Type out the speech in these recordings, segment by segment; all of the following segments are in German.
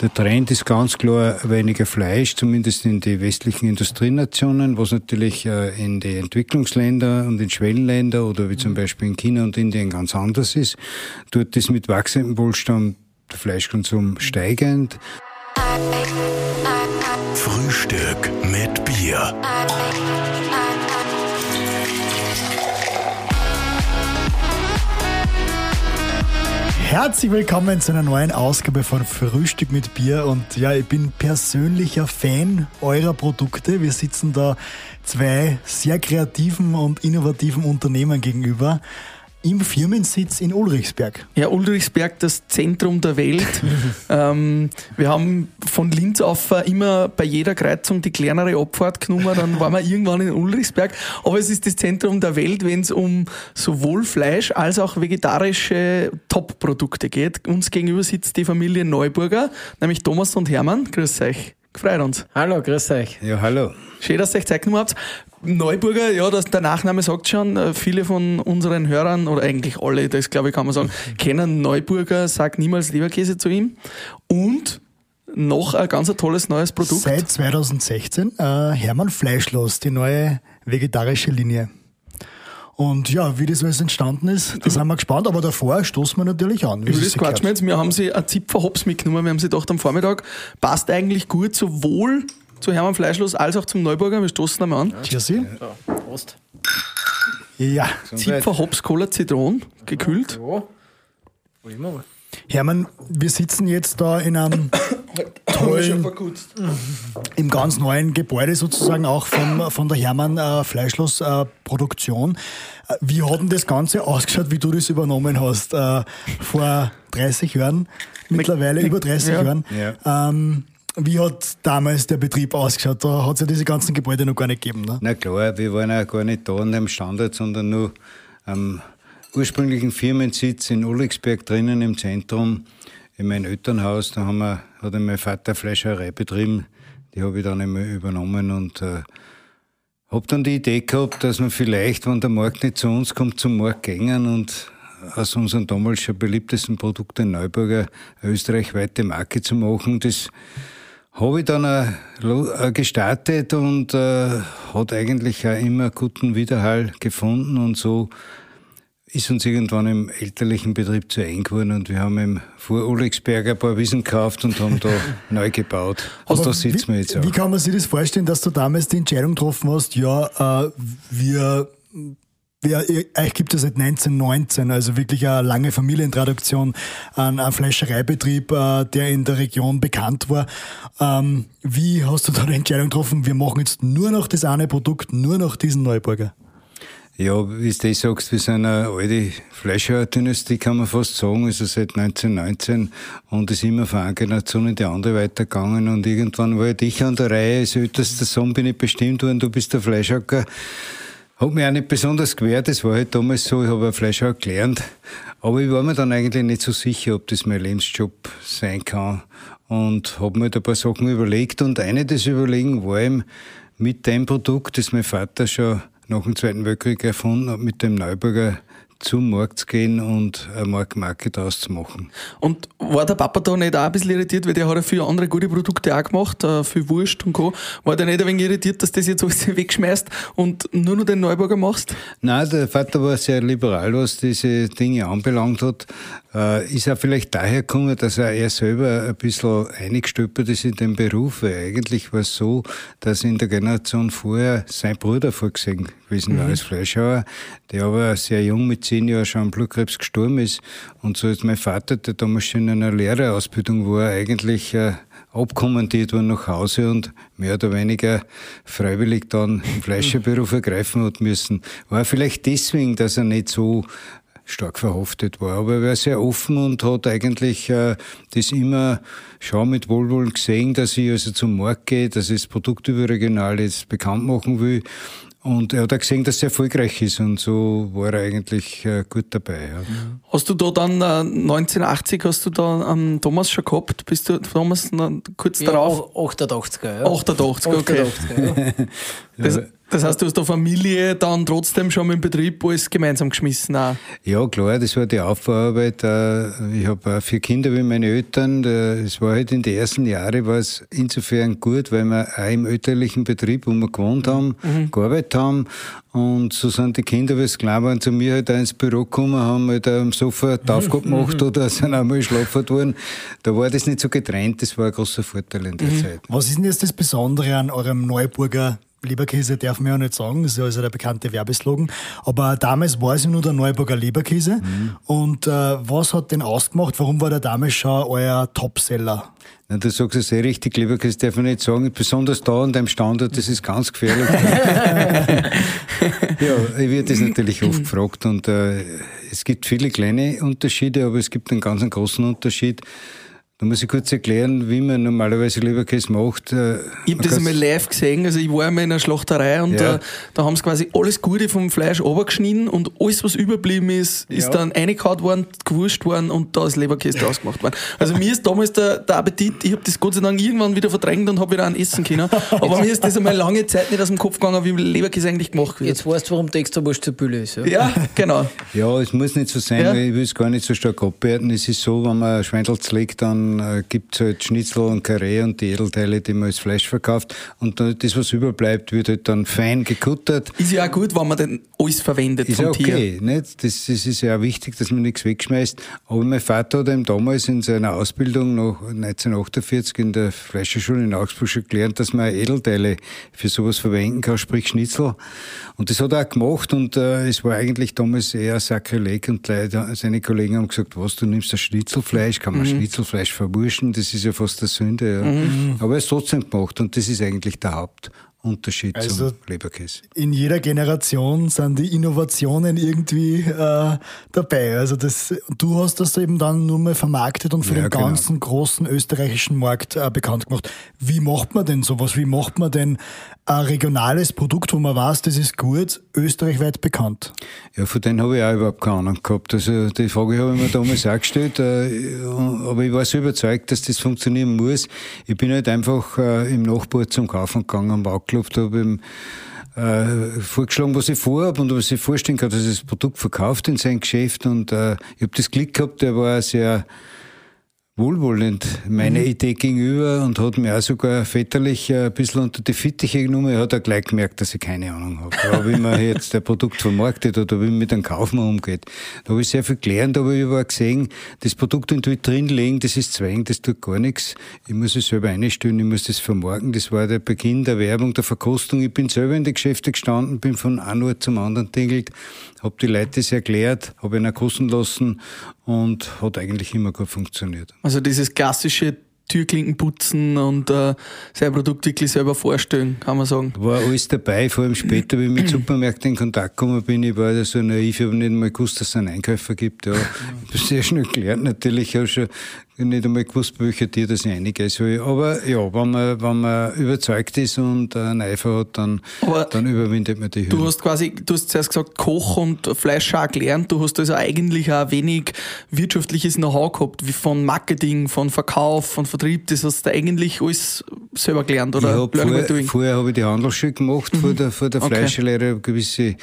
Der Trend ist ganz klar weniger Fleisch, zumindest in die westlichen Industrienationen, was natürlich äh, in die Entwicklungsländer und in Schwellenländer oder wie zum Beispiel in China und Indien ganz anders ist. Dort ist mit wachsendem Wohlstand der Fleischkonsum steigend. Frühstück mit Bier. Herzlich willkommen zu einer neuen Ausgabe von Frühstück mit Bier. Und ja, ich bin persönlicher Fan eurer Produkte. Wir sitzen da zwei sehr kreativen und innovativen Unternehmen gegenüber im Firmensitz in Ulrichsberg. Ja, Ulrichsberg, das Zentrum der Welt. ähm, wir haben von Linz auf immer bei jeder Kreuzung die kleinere Abfahrt genommen, dann waren wir irgendwann in Ulrichsberg. Aber es ist das Zentrum der Welt, wenn es um sowohl Fleisch als auch vegetarische Top-Produkte geht. Uns gegenüber sitzt die Familie Neuburger, nämlich Thomas und Hermann. Grüß euch. Gefreut uns. Hallo, grüß euch. Ja, hallo. Schön, dass ihr euch Zeit genommen habt. Neuburger, ja, das, der Nachname sagt schon, äh, viele von unseren Hörern, oder eigentlich alle, das glaube ich kann man sagen, kennen Neuburger, sagt niemals Leberkäse zu ihm. Und noch ein ganz tolles neues Produkt. Seit 2016 äh, Hermann Fleischlos, die neue vegetarische Linie. Und ja, wie das alles entstanden ist, da sind wir gespannt. Aber davor stoßen wir natürlich an. Wie das quatschen wir jetzt. Wir haben sie ein Zipfer Hops mitgenommen. Wir haben sie gedacht am Vormittag, passt eigentlich gut sowohl zu Hermann Fleischlos als auch zum Neuburger. Wir stoßen einmal an. Cheers. Ja. Prost. Ja. Zipfer Hops Cola Zitron, gekühlt. Ja. Wo immer. Hermann, wir sitzen jetzt da in einem tollen, im ganz neuen Gebäude sozusagen auch von, von der Hermann äh, Fleischlos äh, Produktion. Äh, Wie hat denn das Ganze ausgeschaut, wie du das übernommen hast? Äh, vor 30 Jahren, mittlerweile über 30 Ja. Jahren. Ja. Ähm, wie hat damals der Betrieb ausgeschaut? Da hat es ja diese ganzen Gebäude noch gar nicht gegeben. Ne? Na klar, wir waren ja gar nicht da an dem Standort, sondern nur am ursprünglichen Firmensitz in Ulrichsberg drinnen im Zentrum, in meinem Elternhaus. Da haben wir, hat mein Vater Fleischerei betrieben. Die habe ich dann einmal übernommen und äh, habe dann die Idee gehabt, dass wir vielleicht, wenn der Markt nicht zu uns kommt, zum Markt gängen und aus unseren damals schon beliebtesten Produkten Neuburger eine österreichweite Marke zu machen. Das habe ich dann lo- äh, gestartet und äh, hat eigentlich auch immer guten Widerhall gefunden und so ist uns irgendwann im elterlichen Betrieb zu eng geworden und wir haben im vor Ulrichsberg ein paar Wiesen gekauft und haben da neu gebaut. Und da sitzen wir jetzt auch. Wie kann man sich das vorstellen, dass du damals die Entscheidung getroffen hast, ja, äh, wir, ihr- euch gibt es seit 1919, also wirklich eine lange Familientraduktion, ein, ein Fleischereibetrieb, äh, der in der Region bekannt war. Ähm, wie hast du da die Entscheidung getroffen, wir machen jetzt nur noch das eine Produkt, nur noch diesen Neuburger? Ja, wie du das sagst, wir sind eine alte Fleischer-Dynastie, kann man fast sagen, also seit 1919 und ist immer von einer Generation in die andere weitergegangen und irgendwann war ich an der Reihe, als ältester Sohn bin ich bestimmt worden, du bist der Fleischhacker. Hat mich auch nicht besonders gewehrt, das war halt damals so, ich habe ein Fleischer gelernt, aber ich war mir dann eigentlich nicht so sicher, ob das mein Lebensjob sein kann. Und habe mir halt ein paar Sachen überlegt und eine des Überlegen war eben mit dem Produkt, das mein Vater schon nach dem Zweiten Weltkrieg erfunden hat, mit dem Neuburger zum Markt zu gehen und eine Marke daraus zu machen. Und war der Papa da nicht auch ein bisschen irritiert, weil der hat ja viele andere gute Produkte auch gemacht, äh, viel Wurst und Co. War der nicht ein wenig irritiert, dass du das jetzt alles wegschmeißt und nur noch den Neuburger machst? Nein, der Vater war sehr liberal, was diese Dinge anbelangt hat. Äh, ist auch vielleicht daher gekommen, dass er, er selber ein bisschen eingestülpert ist in den Beruf. Weil eigentlich war es so, dass in der Generation vorher sein Bruder vorgesehen gewesen war als Fleischhauer, der aber sehr jung mit zehn Jahren schon an Blutkrebs gestorben ist. Und so ist mein Vater, der damals schon in einer Lehrerausbildung war, eigentlich äh, abkommandiert worden nach Hause und mehr oder weniger freiwillig dann im Fleischerberuf ergreifen hat müssen. War vielleicht deswegen, dass er nicht so stark verhaftet war. Aber er war sehr offen und hat eigentlich äh, das immer schon mit Wohlwollen gesehen, dass ich also zum Markt gehe, dass ich das Produkt überregional jetzt bekannt machen will. Und er hat auch gesehen, dass es erfolgreich ist und so war er eigentlich äh, gut dabei. Ja. Hast du da dann äh, 1980 hast du da ähm, Thomas schon gehabt? Bist du Thomas kurz Ja, darauf? auch 88er, ja. 88, okay. 88er, ja. Das, Das heißt, du hast der Familie dann trotzdem schon mit dem Betrieb alles gemeinsam geschmissen. Auch. Ja, klar, das war die Aufbauarbeit. Äh, Ich habe auch vier Kinder wie meine Eltern. Äh, Es war halt in den ersten Jahren war es insofern gut, weil wir auch im elterlichen Betrieb, wo wir gewohnt haben, gearbeitet haben. Und so sind die Kinder, wie es klein waren, zu mir halt auch ins Büro gekommen, haben halt am Sofa die Aufgabe gemacht oder sind einmal schlafen worden. Da war das nicht so getrennt, das war ein großer Vorteil in der Zeit. Was ist denn jetzt das Besondere an eurem Neuburger Leberkäse? Darf man ja nicht sagen, das ist ja also der bekannte Werbeslogan. Aber damals war es ja nur der Neuburger Leberkäse. Und äh, was hat den ausgemacht? Warum war der damals schon euer Topseller? Na, du sagst es sehr richtig, Leberkäse darf ich nicht sagen. Besonders da an deinem Standort, das ist ganz gefährlich. ja, ich werde das natürlich oft gefragt und äh, es gibt viele kleine Unterschiede, aber es gibt einen ganz großen Unterschied. Da muss ich kurz erklären, wie man normalerweise Leberkäse macht. Äh, Ich habe das einmal live gesehen, also ich war einmal in einer Schlachterei und Ja. äh, da haben sie quasi alles Gute vom Fleisch runtergeschnitten und alles, was überblieben ist, ist Ja. dann reingehauen worden, gewurscht worden und da ist Leberkäse draus gemacht worden. Also mir ist damals der, der Appetit, ich habe das Gott sei Dank irgendwann wieder verdrängt und habe wieder ein Essen können, aber mir ist das einmal lange Zeit nicht aus dem Kopf gegangen, wie Leberkäse eigentlich gemacht wird. Jetzt weißt du, warum die extra Wurst zur Bülle ist. Ja? Ja, genau. Ja, es muss nicht so sein, Ja. weil ich will es gar nicht so stark abwerten. Es ist so, wenn man Schweindel zlegt, dann äh, gibt es halt Schnitzel und Karree und die Edelteile, die man als Fleisch verkauft. Und dann, das, was überbleibt, wird halt dann fein gekuttert. Ist ja auch gut, wenn man denn alles verwendet Ist vom ja Tier. okay, nicht? Das, das ist ja auch wichtig, dass man nichts wegschmeißt. Aber mein Vater hat ihm damals in seiner Ausbildung noch 1948 in der Fleischerschule in Augsburg schon gelernt, dass man Edelteile für sowas verwenden kann, sprich Schnitzel. Und das hat er auch gemacht und äh, es war eigentlich damals eher Sakrileg und leider seine Kollegen haben gesagt, was, du nimmst das Schnitzelfleisch, kann man Mhm. Schnitzelfleisch verwurschen, das ist ja fast eine Sünde. Ja. Mhm. Aber er ist trotzdem gemacht und das ist eigentlich der Hauptunterschied Also- zum Leberkäse. In jeder Generation sind die Innovationen irgendwie äh, dabei. Also das, du hast das eben dann nur mal vermarktet und für Ja, den genau. ganzen großen österreichischen Markt äh, bekannt gemacht. Wie macht man denn sowas? Wie macht man denn ein regionales Produkt, wo man weiß, das ist gut, österreichweit bekannt? Ja, von denen habe ich auch überhaupt keine Ahnung gehabt. Also die Frage habe ich mir damals auch gestellt, äh, aber ich war so überzeugt, dass das funktionieren muss. Ich bin halt einfach äh, im Nachbar zum Kaufen gegangen am Bauklopf, da habe ich äh, vorgeschlagen, was ich vorhabe und was ich vorstellen kann, dass er das Produkt verkauft in sein Geschäft und ich habe das Glück gehabt, der war sehr wohlwollend meiner Idee gegenüber und hat mir auch sogar väterlich äh, ein bisschen unter die Fittiche genommen. Er hat auch gleich gemerkt, dass ich keine Ahnung habe. Ja, wie man jetzt ein Produkt vermarktet oder wie man mit einem Kaufmann umgeht. Da habe ich sehr viel gelernt, aber ich habe auch gesehen, das Produkt in die Vitrine legen, das ist Zwang, das tut gar nichts. Ich muss es selber einstellen, ich muss das vermarkten. Das war der Beginn der Werbung, der Verkostung. Ich bin selber in die Geschäfte gestanden, bin von einem Ort zum anderen tingelt, habe die Leute das erklärt, habe ihn kosten lassen und hat eigentlich immer gut funktioniert. Also dieses klassische Türklinken putzen und äh, sein Produkt wirklich selber vorstellen, kann man sagen. War alles dabei, vor allem später, wie ich mit Supermärkten in Kontakt gekommen bin. Ich war ja so naiv, ich habe nicht einmal gewusst, dass es einen Einkäufer gibt. Ja. Ich habe sehr schnell gelernt, natürlich. Ich habe schon nicht einmal gewusst, bei welcher Tier das einige soll. Aber ja, wenn man, wenn man überzeugt ist und einen Eifer hat, dann, Aber dann überwindet man die Du Hürden. hast quasi, du hast zuerst gesagt, Koch und Fleisch auch gelernt. Du hast also eigentlich auch wenig wirtschaftliches Know-how gehabt, wie von Marketing, von Verkauf, von Vertrieb. Das hast du eigentlich alles selber gelernt, Ich oder? hab Learning by vorher, vorher habe ich die Handelsschule gemacht, vor der, vor der Okay. Fleischlehre, eine gewisse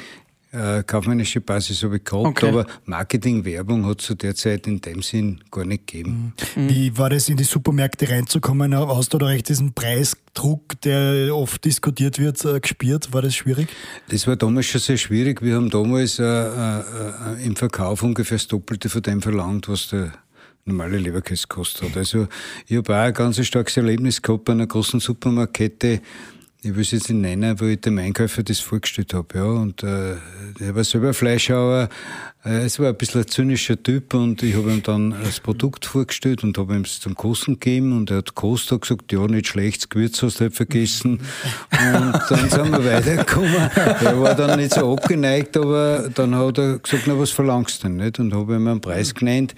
äh, kaufmännische Basis habe ich gehabt, Okay. aber Marketing, Werbung hat zu der Zeit in dem Sinn gar nicht gegeben. Wie war das, in die Supermärkte reinzukommen? Hast du da recht diesen Preisdruck, der oft diskutiert wird, äh, gespürt? War das schwierig? Das war damals schon sehr schwierig. Wir haben damals äh, äh, äh, im Verkauf ungefähr das Doppelte von dem verlangt, was der normale Leberkäse kostet hat. Also ich habe auch ein ganz starkes Erlebnis gehabt bei einer großen Supermarktkette. Ich will es jetzt nicht nennen, wo ich dem Einkäufer das vorgestellt habe. Ja. Und äh, der war selber Fleischhauer. Äh, es war ein bisschen ein zynischer Typ und ich habe ihm dann das Produkt vorgestellt und habe ihm es zum Kosten gegeben und er hat gekostet gesagt, ja, nicht schlecht, das Gewürz hast du halt vergessen. Und dann sind wir weitergekommen. Er war dann nicht so abgeneigt, aber dann hat er gesagt, na, was verlangst du denn? Nicht? Und habe ihm einen Preis genannt.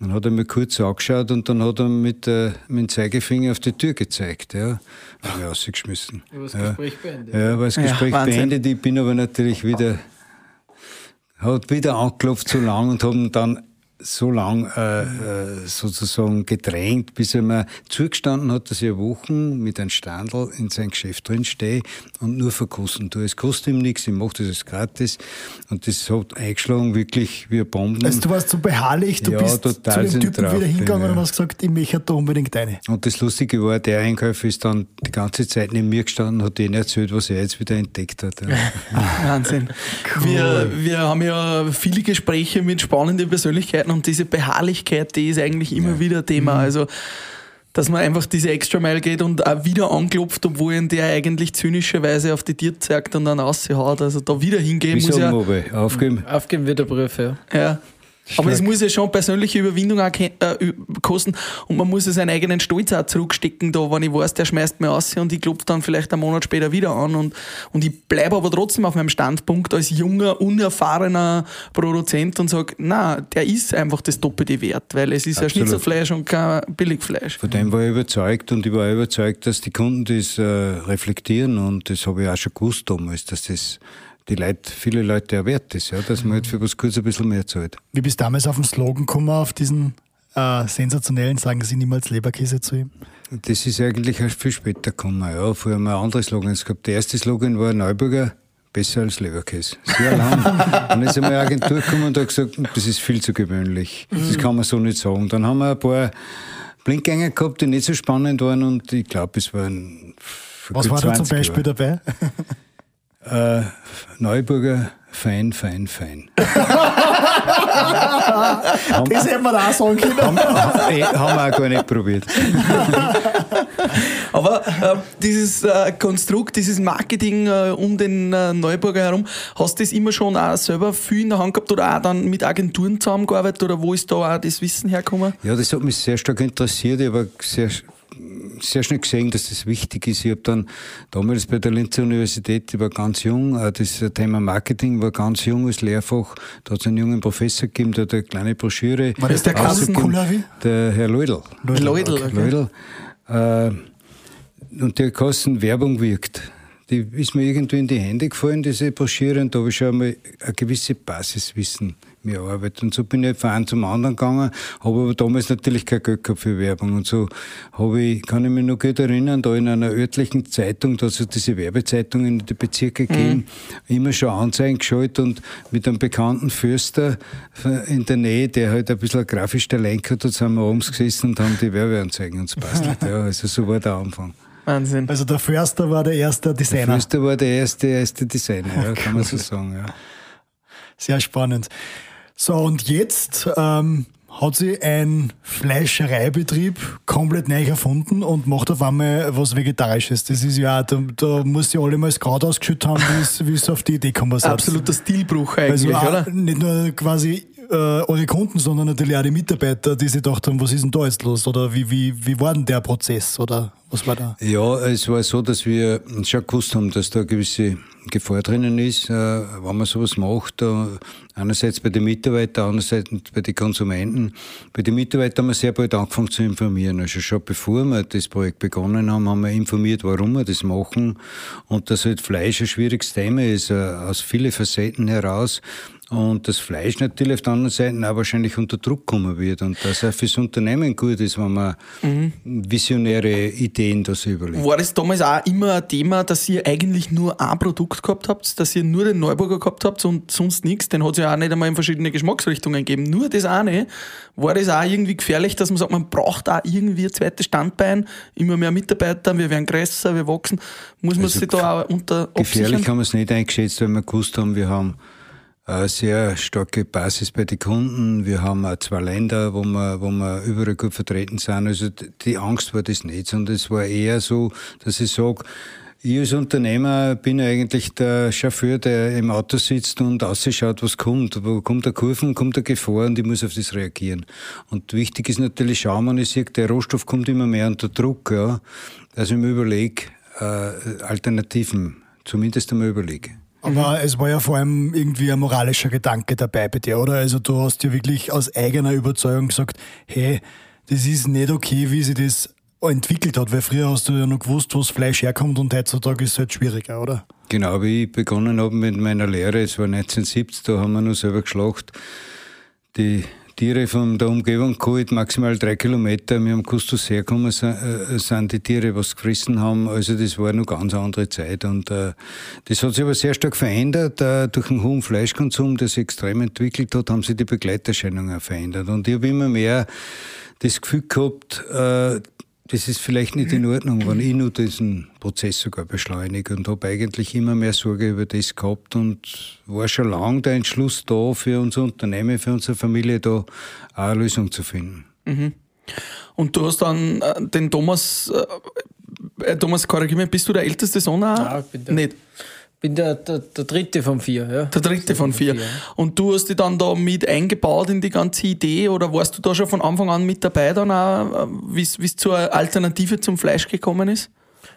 Dann hat er mir kurz angeschaut und dann hat er mit, äh, mit dem Zeigefinger auf die Tür gezeigt. Ja. Habe ich rausgeschmissen. Aber das ja. Gespräch beendet. Ja, war das Ja, Gespräch Wahnsinn. beendet. Ich bin aber natürlich wieder, hat wieder angeklopft zu lang und haben dann so lang äh, äh, sozusagen gedrängt, bis er mir zugestanden hat, dass ich Wochen mit einem Standel in sein Geschäft drin stehe und nur verkosten tue. Es kostet ihm nichts, ich mache das als gratis und das hat eingeschlagen wirklich wie Bomben. Also du warst so beharrlich, du Ja, bist zu total dem Typen drauf wieder hingegangen ja. und hast gesagt, ich möchte da unbedingt eine. Und das Lustige war, der Einkäufer ist dann die ganze Zeit neben mir gestanden, hat denen erzählt, was er jetzt wieder entdeckt hat. Ja. Wahnsinn. Wir, wir haben ja viele Gespräche mit spannenden Persönlichkeiten und diese Beharrlichkeit, die ist eigentlich immer wieder Thema. Also, dass man einfach diese Extra Mile geht und auch wieder anklopft, obwohl ihn der eigentlich zynischerweise auf die Tür zeigt und dann raushaut. Also da wieder hingehen Wie muss ja. aufgeben? Aufgeben wird der Brief, ja. Ja. Aber es muss ja schon persönliche Überwindung auch äh, kosten und man muss ja seinen eigenen Stolz auch zurückstecken, da, wenn ich weiß, der schmeißt mir aus und ich klopfe dann vielleicht einen Monat später wieder an und, und ich bleibe aber trotzdem auf meinem Standpunkt als junger, unerfahrener Produzent und sage, na, der ist einfach das Doppelte wert, weil es ist ja Absolut. Schnitzelfleisch und kein Billigfleisch. Von dem war ich überzeugt und ich war überzeugt, dass die Kunden das äh, reflektieren und das habe ich auch schon gewusst damals, dass das die Leute, viele Leute auch wert ist, ja, dass man halt für was kurz ein bisschen mehr zahlt. Wie bist du damals auf den Slogan gekommen, auf diesen äh, sensationellen, sagen Sie niemals Leberkäse zu ihm? Das ist eigentlich erst viel später gekommen. Ja. Vorher haben wir andere Slogans gehabt. Der erste Slogan war Neuburger, besser als Leberkäse. Sehr lang. Dann ist einmal eine Agentur gekommen und hat gesagt, das ist viel zu gewöhnlich. Das kann man so nicht sagen. Dann haben wir ein paar Blindgänger gehabt, die nicht so spannend waren und ich glaube, es waren Was war da zum 20 Beispiel dabei? Äh, Neuburger, fein, fein, fein. Das hätten wir da auch sagen können. haben, eh, haben wir auch gar nicht probiert. Aber äh, dieses äh, Konstrukt, dieses Marketing äh, um den äh, Neuburger herum, hast du das immer schon auch selber viel in der Hand gehabt oder auch dann mit Agenturen zusammengearbeitet oder wo ist da auch das Wissen hergekommen? Ja, das hat mich sehr stark interessiert. Ich habe sehr, sehr schnell gesehen, dass das wichtig ist. Ich habe dann damals bei der Linzer Universität, ich war ganz jung, äh, das Thema Marketing war ganz jung als Lehrfach. Da hat es einen jungen Professor gegeben, der hat eine kleine Broschüre. War das der. Kulawi? Der Herr Leudl. Leudl, okay. Leudl. Äh, und der Kosten Werbung wirkt. Die ist mir irgendwie in die Hände gefallen, diese Broschüre, und da habe ich schon mal ein gewisses Basiswissen mir erarbeitet. Und so bin ich von einem zum anderen gegangen, habe aber damals natürlich kein Geld gehabt für Werbung. Und so habe ich, kann ich mich noch gut erinnern, da in einer örtlichen Zeitung, da hat es diese Werbezeitungen in die Bezirke gegeben, immer schon Anzeigen geschaltet und mit einem bekannten Fürster in der Nähe, der halt ein bisschen ein grafisch Talent hat, da sind wir abends gesessen und haben die Werbeanzeigen uns bastelt. ja, also so war der Anfang. Wahnsinn. Also der Förster war der erste Der Designer. Fürster war der erste, erste Designer, ja, kann man so sagen. Ja. Sehr spannend. So, und jetzt ähm, hat sie ein Fleischereibetrieb komplett neu erfunden und macht auf einmal was Vegetarisches. Das ist ja, da, da muss sie alle mal das Kraut ausgeschüttet haben, wie es- auf die Idee gekommen ist. Absoluter Stilbruch Also eigentlich, auch oder? nicht nur quasi äh, eure Kunden, sondern natürlich auch die Mitarbeiter, die sich gedacht haben, was ist denn da jetzt los? Oder wie, wie, wie war denn der Prozess? Oder was war da? Ja, es war so, dass wir schon gewusst haben, dass da eine gewisse Gefahr drinnen ist, äh, wenn man sowas macht. Äh, einerseits bei den Mitarbeitern, andererseits bei den Konsumenten. Bei den Mitarbeitern haben wir sehr bald angefangen zu informieren. Also schon bevor wir das Projekt begonnen haben, haben wir informiert, warum wir das machen und dass halt Fleisch ein schwieriges Thema ist, äh, aus vielen Facetten heraus. Und das Fleisch natürlich auf der anderen Seite auch wahrscheinlich unter Druck kommen wird. Und dass auch fürs Unternehmen gut ist, wenn man visionäre Ideen da so überlegt. War das damals auch immer ein Thema, dass ihr eigentlich nur ein Produkt gehabt habt, dass ihr nur den Neuburger gehabt habt und sonst nichts? Den hat es ja auch nicht einmal in verschiedene Geschmacksrichtungen gegeben. Nur das eine. War das auch irgendwie gefährlich, dass man sagt, man braucht auch irgendwie ein zweites Standbein, immer mehr Mitarbeiter, wir werden größer, wir wachsen. Muss man Also sich da auch unter Gefährlich haben wir es nicht eingeschätzt, weil wir gewusst haben, wir haben eine sehr starke Basis bei den Kunden. Wir haben auch zwei Länder, wo wir, wo wir überall gut vertreten sind. Also die Angst war das nicht, sondern es war eher so, dass ich sage, ich als Unternehmer bin eigentlich der Chauffeur, der im Auto sitzt und ausschaut, was kommt. Wo kommt der Kurven, kommt der Gefahr und ich muss auf das reagieren. Und wichtig ist natürlich, schauen, wenn ich sehe, der Rohstoff kommt immer mehr unter Druck, ja, dass ich überlege, äh, Alternativen, zumindest einmal überlege. Aber es war ja vor allem irgendwie ein moralischer Gedanke dabei bei dir, oder? Also du hast ja wirklich aus eigener Überzeugung gesagt, hey, das ist nicht okay, wie sich das entwickelt hat, weil früher hast du ja noch gewusst, wo das Fleisch herkommt und heutzutage ist es halt schwieriger, oder? Genau, wie ich begonnen habe mit meiner Lehre, es war 1970, da haben wir noch selber geschlacht, die, Tiere von der Umgebung geholt, maximal drei Kilometer. Wir haben gewusst, dass hergekommen sind, die Tiere, was gefressen haben. Also das war eine ganz andere Zeit. Und äh, das hat sich aber sehr stark verändert. Äh, durch den hohen Fleischkonsum, der sich extrem entwickelt hat, haben sich die Begleiterscheinungen verändert. Und ich habe immer mehr das Gefühl gehabt, äh, das ist vielleicht nicht in Ordnung, wenn ich nur diesen Prozess sogar beschleunige und habe eigentlich immer mehr Sorge über das gehabt und war schon lange der Entschluss da für unser Unternehmen, für unsere Familie da auch eine Lösung zu finden. Mhm. Und du hast dann äh, den Thomas, äh, äh Thomas, korrigier mich, bist du der älteste Sohn? Ja, ich bin der. Nicht bin der, der, der dritte von vier, ja. Der dritte von vier. vier ja. Und du hast dich dann da mit eingebaut in die ganze Idee oder warst du da schon von Anfang an mit dabei, dann auch, wie es zur Alternative zum Fleisch gekommen ist?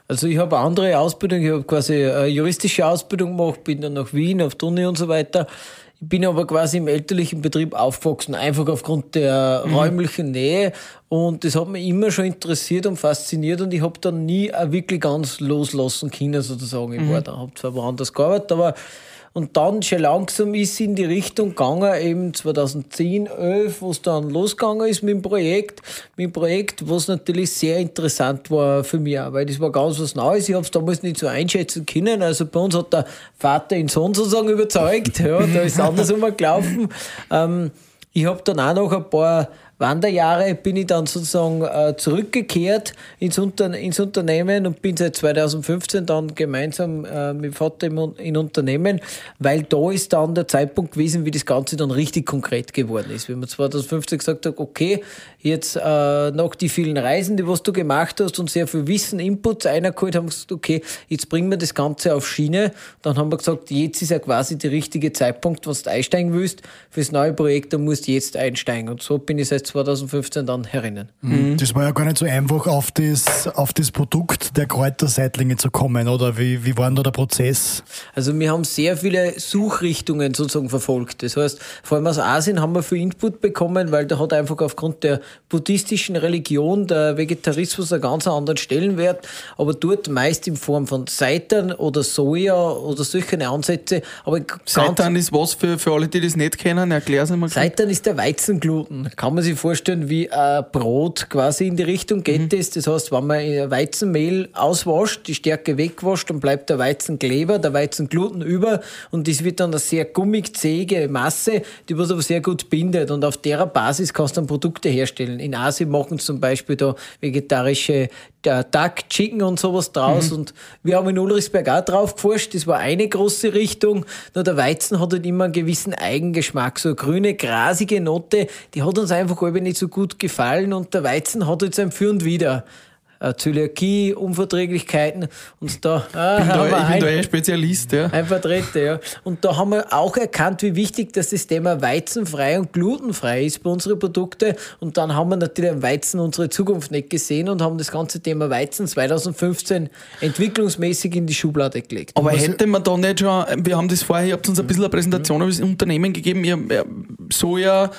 Also ich habe andere Ausbildung, ich habe quasi eine juristische Ausbildung gemacht, bin dann nach Wien auf die Uni und so weiter bin aber quasi im elterlichen Betrieb aufgewachsen, einfach aufgrund der mhm. räumlichen Nähe. Und das hat mich immer schon interessiert und fasziniert und ich habe dann nie wirklich ganz loslassen können, sozusagen. Ich mhm. war da, habe zwar woanders gearbeitet, aber und dann schon langsam ist in die Richtung gegangen, eben 2010, 11, wo es dann losgegangen ist mit dem Projekt. Mit dem Projekt, was natürlich sehr interessant war für mich weil das war ganz was Neues. Ich habe es damals nicht so einschätzen können. Also bei uns hat der Vater den Sohn sozusagen überzeugt. Ja, da ist es andersrum gelaufen. Ähm, ich habe dann auch noch ein paar Wanderjahre bin ich dann sozusagen äh, zurückgekehrt ins, Unter ins Unternehmen und bin seit 2015 dann gemeinsam äh, mit Vater im, in Unternehmen, weil da ist dann der Zeitpunkt gewesen, wie das Ganze dann richtig konkret geworden ist. Wenn man 2015 gesagt hat, okay, jetzt äh, nach die vielen Reisen, die was du gemacht hast und sehr viel Wissen, Inputs eingeholt, haben wir gesagt, okay, jetzt bringen wir das Ganze auf Schiene. Dann haben wir gesagt, jetzt ist ja quasi der richtige Zeitpunkt, was du einsteigen willst fürs neue Projekt, dann musst du jetzt einsteigen. Und so bin ich seit 2015 dann herinnen. Mhm. Das war ja gar nicht so einfach, auf das, auf das Produkt der Kräuterseitlinge zu kommen, oder? Wie, wie war denn da der Prozess? Also wir haben sehr viele Suchrichtungen sozusagen verfolgt. Das heißt, vor allem aus Asien haben wir viel Input bekommen, weil da hat einfach aufgrund der buddhistischen Religion der Vegetarismus einen ganz anderen Stellenwert, aber dort meist in Form von Seitan oder Soja oder solche Ansätze. Aber Seitan ist was für, für alle, die das nicht kennen? Erklär es mal. Seitan ist der Weizengluten. Kann man sich vorstellen, wie ein Brot quasi in die Richtung geht mhm. es. Das heißt, wenn man Weizenmehl auswascht, die Stärke wegwascht, dann bleibt der Weizenkleber, der Weizengluten über und das wird dann eine sehr gummig zähige Masse, die was aber sehr gut bindet und auf der Basis kannst du dann Produkte herstellen. In Asien machen zum Beispiel da vegetarische Duck, Chicken und sowas draus. Mhm. Und wir haben in Ulrichsberg auch drauf geforscht. Das war eine große Richtung. Nur der Weizen hat halt immer einen gewissen Eigengeschmack. So eine grüne, grasige Note, die hat uns einfach alle nicht so gut gefallen. Und der Weizen hat jetzt ein Für und Wider äh, Zöliakie, Unverträglichkeiten und da ah, bin da, ich ein, bin da ein Spezialist, ja. Ein Vertreter, ja. Und da haben wir auch erkannt, wie wichtig dass das Thema weizenfrei und glutenfrei ist bei unseren Produkten und dann haben wir natürlich am Weizen unsere Zukunft nicht gesehen und haben das ganze Thema Weizen 2015 entwicklungsmäßig in die Schublade gelegt. Aber hätte man da nicht schon, wir haben das vorher, ihr habt uns ein bisschen eine Präsentation mhm. über das Unternehmen gegeben, ihr, Soja,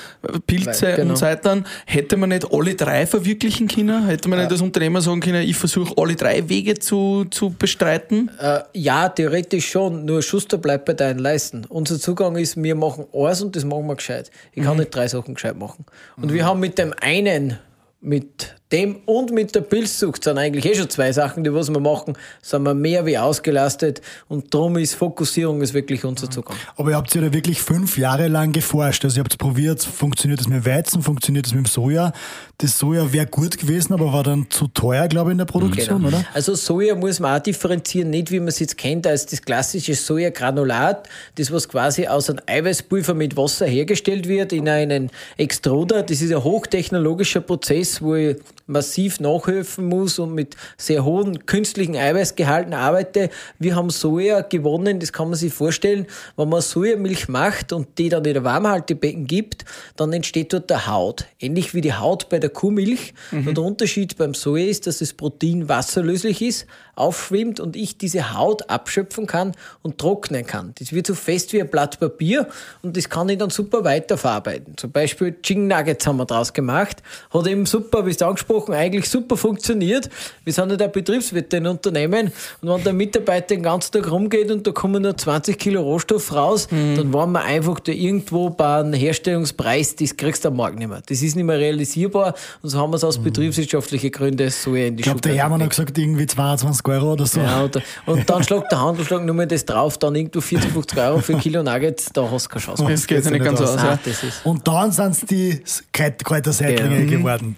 Pilze genau. und Seitan, hätte man nicht alle drei verwirklichen können? Hätte man ja. nicht das Unternehmen sagen können, ich versuche alle drei Wege zu, zu bestreiten? Äh, ja, theoretisch schon, nur Schuster bleibt bei deinen Leisten. Unser Zugang ist, wir machen eins und das machen wir gescheit. Ich kann mhm. nicht drei Sachen gescheit machen. Und mhm. wir haben mit dem einen, mit dem und mit der Pilzsucht sind eigentlich eh schon zwei Sachen, die was wir machen, sind wir mehr wie ausgelastet und darum ist Fokussierung ist wirklich unser Zugang. Aber ihr habt ja da wirklich fünf Jahre lang geforscht, also ihr habt probiert, funktioniert das mit Weizen, funktioniert das mit dem Soja. Das Soja wäre gut gewesen, aber war dann zu teuer, glaube ich, in der Produktion, genau. oder? Also Soja muss man auch differenzieren, nicht wie man es jetzt kennt als das klassische Sojagranulat, das was quasi aus einem Eiweißpulver mit Wasser hergestellt wird in einen Extruder. Das ist ein hochtechnologischer Prozess, wo ich massiv nachhelfen muss und mit sehr hohen künstlichen Eiweißgehalten arbeite. Wir haben Soja gewonnen, das kann man sich vorstellen. Wenn man Sojamilch macht und die dann in der Warmhaltebecken gibt, dann entsteht dort der Haut. Ähnlich wie die Haut bei der Kuhmilch. Mhm. Nur der Unterschied beim Soja ist, dass das Protein wasserlöslich ist, aufschwimmt und ich diese Haut abschöpfen kann und trocknen kann. Das wird so fest wie ein Blatt Papier und das kann ich dann super weiterverarbeiten. Zum Beispiel Chicken Nuggets haben wir draus gemacht. Hat eben super, wie es angesprochen eigentlich super funktioniert. Wir sind ja der Betriebswirt in Unternehmen und wenn der Mitarbeiter den ganzen Tag rumgeht und da kommen nur 20 Kilo Rohstoff raus, Mhm. dann waren wir einfach da irgendwo bei einem Herstellungspreis, das kriegst du am Markt nicht mehr. Das ist nicht mehr realisierbar und so haben wir es aus betriebswirtschaftlichen Gründen so in die Mhm. Ich glaube, der Hermann hat gesagt, irgendwie 22 Euro oder so. Ja, und, und dann schlagt der Handelsschlag nur mal das drauf, dann irgendwo 40, 50 Euro für ein Kilo Nuggets, da hast du keine Chance mehr. Das geht ja nicht ganz aus. Nein, Ja. das ist Und dann sind es die Kräut- Kräuterseitlinge Ja. geworden.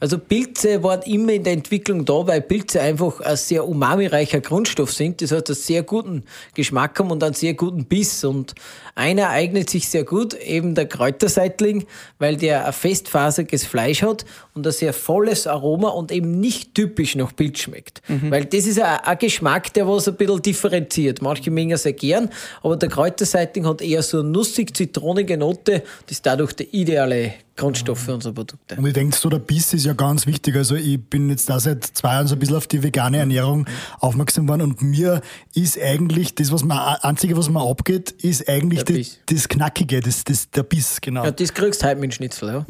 Also Pilze waren immer in der Entwicklung da, weil Pilze einfach ein sehr umami-reicher Grundstoff sind. Das heißt, einen sehr guten Geschmack haben und einen sehr guten Biss. Und einer eignet sich sehr gut, eben der Kräuterseitling, weil der ein festfaseriges Fleisch hat und ein sehr volles Aroma und eben nicht typisch nach Pilz schmeckt. Weil das ist ein, ein Geschmack, der was ein bisschen differenziert. Manche mengen sehr gern, aber der Kräuterseitling hat eher so eine nussig-zitronige Note. Das ist dadurch der ideale Grundstoff für unsere Produkte. Und ich denke, so der Biss ist ja ganz wichtig. Also ich bin jetzt da seit zwei Jahren so ein bisschen auf die vegane Ernährung aufmerksam geworden und mir ist eigentlich das, was man, einzige, was mir abgeht, ist eigentlich Der die, Biss. das Knackige, das, das, der Biss, genau. Ja, das kriegst du heute mit dem Schnitzel, ja.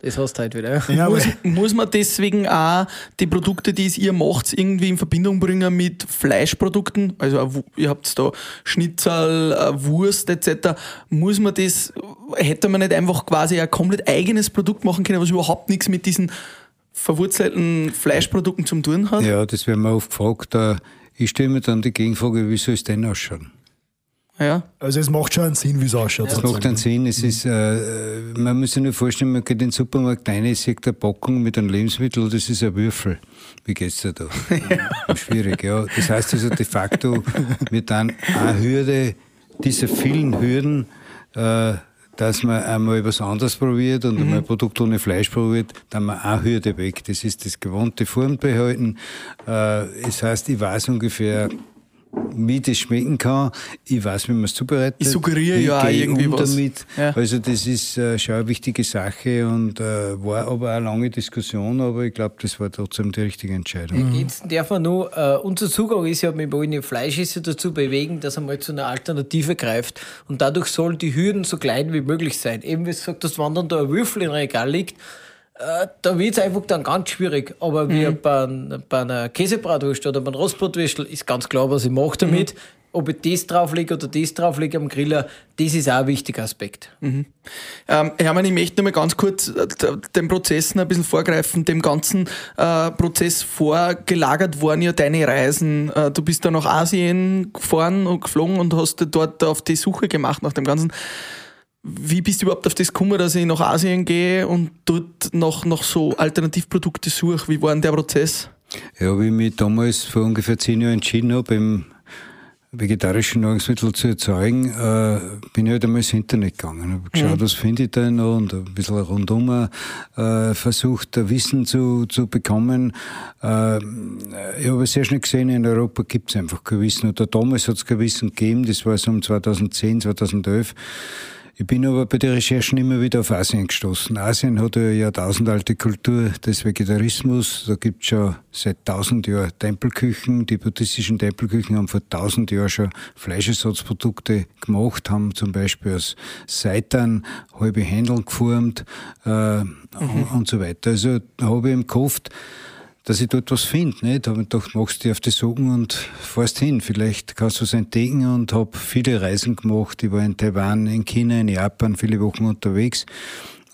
Das hast du heute wieder. Ja. Ja, Muss, muss man deswegen auch die Produkte, die es ihr macht, irgendwie in Verbindung bringen mit Fleischprodukten? Also ihr habt da Schnitzel, eine Wurst etc. Muss man das, hätte man nicht einfach quasi ein komplett eigenes Produkt machen können, was überhaupt nichts mit diesen verwurzelten Fleischprodukten zu tun hat? Ja, das werden wir oft gefragt. Äh, Ich stelle mir dann die Gegenfrage, wie soll es denn ausschauen? Ja. also es macht schon einen Sinn, wie es ausschaut. Das macht einen Sinn. Es ist, äh, man muss sich nur vorstellen, man geht in den Supermarkt rein, sieht eine Packung mit einem Lebensmittel, das ist ein Würfel. Wie geht's dir da? Schwierig, ja. Das heißt also de facto, wir dann eine Hürde, diese vielen Hürden, äh, dass man einmal was anderes probiert und einmal ein Produkt ohne Fleisch probiert, dann man eine Hürde weg. Das ist das gewohnte Form behalten. Äh, das heißt, ich weiß ungefähr, wie das schmecken kann. Ich weiß, wie man es zubereitet. Ich suggeriere Wie ja ich irgendwie um was. damit. Ja. Also das ist äh, schon eine wichtige Sache und äh, war aber eine lange Diskussion, aber ich glaube, das war trotzdem die richtige Entscheidung. Jetzt darf man nur, äh, unser Zugang ist ja, wir wollen ja Fleischesser dazu bewegen, dass er mal zu einer Alternative greift. Und dadurch sollen die Hürden so klein wie möglich sein. Eben wie du gesagt hast, wenn dann da ein Würfel im Regal liegt, äh, da wird es einfach dann ganz schwierig. Aber wie bei, bei einer Käsebratwurst oder beim Rostbratwürstel ist ganz klar, was ich mache damit. Ob ich das drauflege oder das drauflege am Griller, das ist auch ein wichtiger Aspekt. Ähm, Hermann, ich möchte noch mal ganz kurz äh, den Prozessen ein bisschen vorgreifen. Dem ganzen äh, Prozess vorgelagert waren ja deine Reisen. Äh, du bist da nach Asien gefahren und geflogen und hast dort auf die Suche gemacht nach dem Ganzen. Wie bist du überhaupt auf das gekommen, dass ich nach Asien gehe und dort nach, nach so Alternativprodukte suche? Wie war denn der Prozess? Ja, wie ich mich damals vor ungefähr zehn Jahren entschieden habe, im vegetarischen Nahrungsmittel zu erzeugen, äh, bin ich halt einmal ins Internet gegangen. Habe geschaut, was finde ich da noch und ein bisschen rundum äh, versucht, Wissen zu, zu bekommen. Äh, ich habe sehr schnell gesehen, in Europa gibt es einfach kein Wissen. Oder damals hat es kein Wissen gegeben, das war so um 2010, 2011. Ich bin aber bei den Recherchen immer wieder auf Asien gestoßen. Asien hat eine jahrtausendalte Kultur des Vegetarismus. Da gibt es schon seit tausend Jahren Tempelküchen. Die buddhistischen Tempelküchen haben vor tausend Jahren schon Fleischersatzprodukte gemacht, haben zum Beispiel aus Seitan halbe Händel geformt äh, und, und so weiter. Also da habe ich im gehofft, dass ich dort was finde. Habe ich gedacht, machst du auf die Suchen und fährst hin. Vielleicht kannst du es entdecken und habe viele Reisen gemacht. Ich war in Taiwan, in China, in Japan viele Wochen unterwegs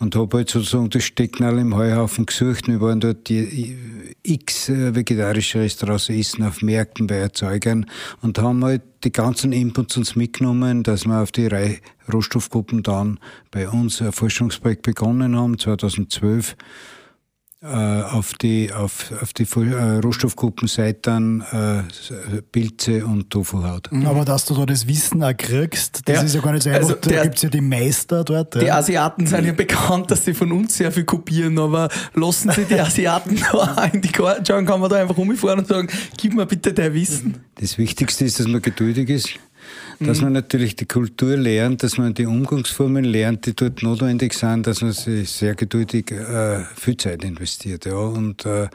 und habe halt sozusagen das Stecknall im Heuhaufen gesucht. Wir waren dort die x äh, vegetarische Restaurants essen auf Märkten bei Erzeugern und haben halt die ganzen Inputs uns mitgenommen, dass wir auf die Rei- Rohstoffgruppen dann bei uns ein Forschungsprojekt begonnen haben, 2012 äh, auf die, auf, auf die äh, Rohstoffgruppen Seitan, äh, Pilze und Tofuhaut. Aber dass du da das Wissen auch kriegst, das Ja. ist ja gar nicht so einfach. Also da der- gibt's ja die Meister dort. Die ja. Asiaten sind ja bekannt, dass sie von uns sehr viel kopieren, aber lassen sie die Asiaten da auch in die Karten schauen, kann man da einfach rumfahren und sagen, gib mir bitte dein Wissen. Das Wichtigste ist, dass man geduldig ist, dass man natürlich die Kultur lernt, dass man die Umgangsformen lernt, die dort notwendig sind, dass man sich sehr geduldig äh, viel Zeit investiert. Ja. Und äh,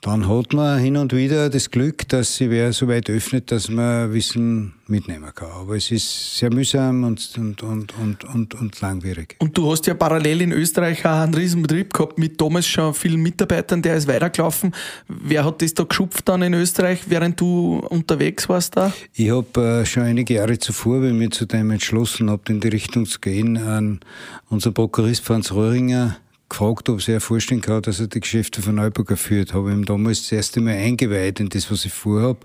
dann hat man hin und wieder das Glück, dass sie wer so weit öffnet, dass man Wissen mitnehmen kann. Aber es ist sehr mühsam und, und, und, und, und, und langwierig. Und du hast ja parallel in Österreich auch einen riesen Betrieb gehabt mit damals schon vielen Mitarbeitern, der ist weitergelaufen. Wer hat das da geschupft dann in Österreich, während du unterwegs warst da? Ich habe äh, schon einige Jahre zuvor, wenn ich mich zu dem entschlossen habe, in die Richtung zu gehen, an unseren Prokurist Franz Röhringer gefragt, ob er sich vorstellen kann, dass er die Geschäfte von Neuburger führt. Habe ihm damals das erste Mal eingeweiht in das, was ich vorhabe.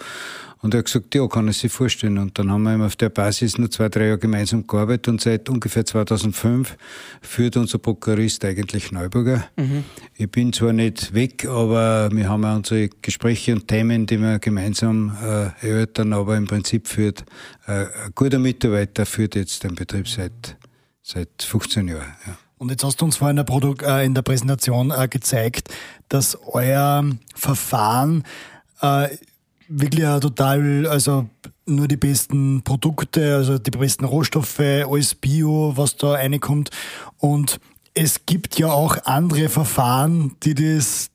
Und er hat gesagt, ja, kann er sich vorstellen. Und dann haben wir auf der Basis nur zwei, drei Jahre gemeinsam gearbeitet und seit ungefähr 2005 führt unser Prokurist eigentlich Neuburger. Mhm. Ich bin zwar nicht weg, aber wir haben auch unsere Gespräche und Themen, die wir gemeinsam äh, erörtern, aber im Prinzip führt äh, ein guter Mitarbeiter führt jetzt den Betrieb seit, seit 15 Jahren. Ja. Und jetzt hast du uns vorhin in der, äh, Präsentation äh, gezeigt, dass euer Verfahren äh, wirklich total, also nur die besten Produkte, also die besten Rohstoffe, alles Bio, was da reinkommt. Und es gibt ja auch andere Verfahren, die das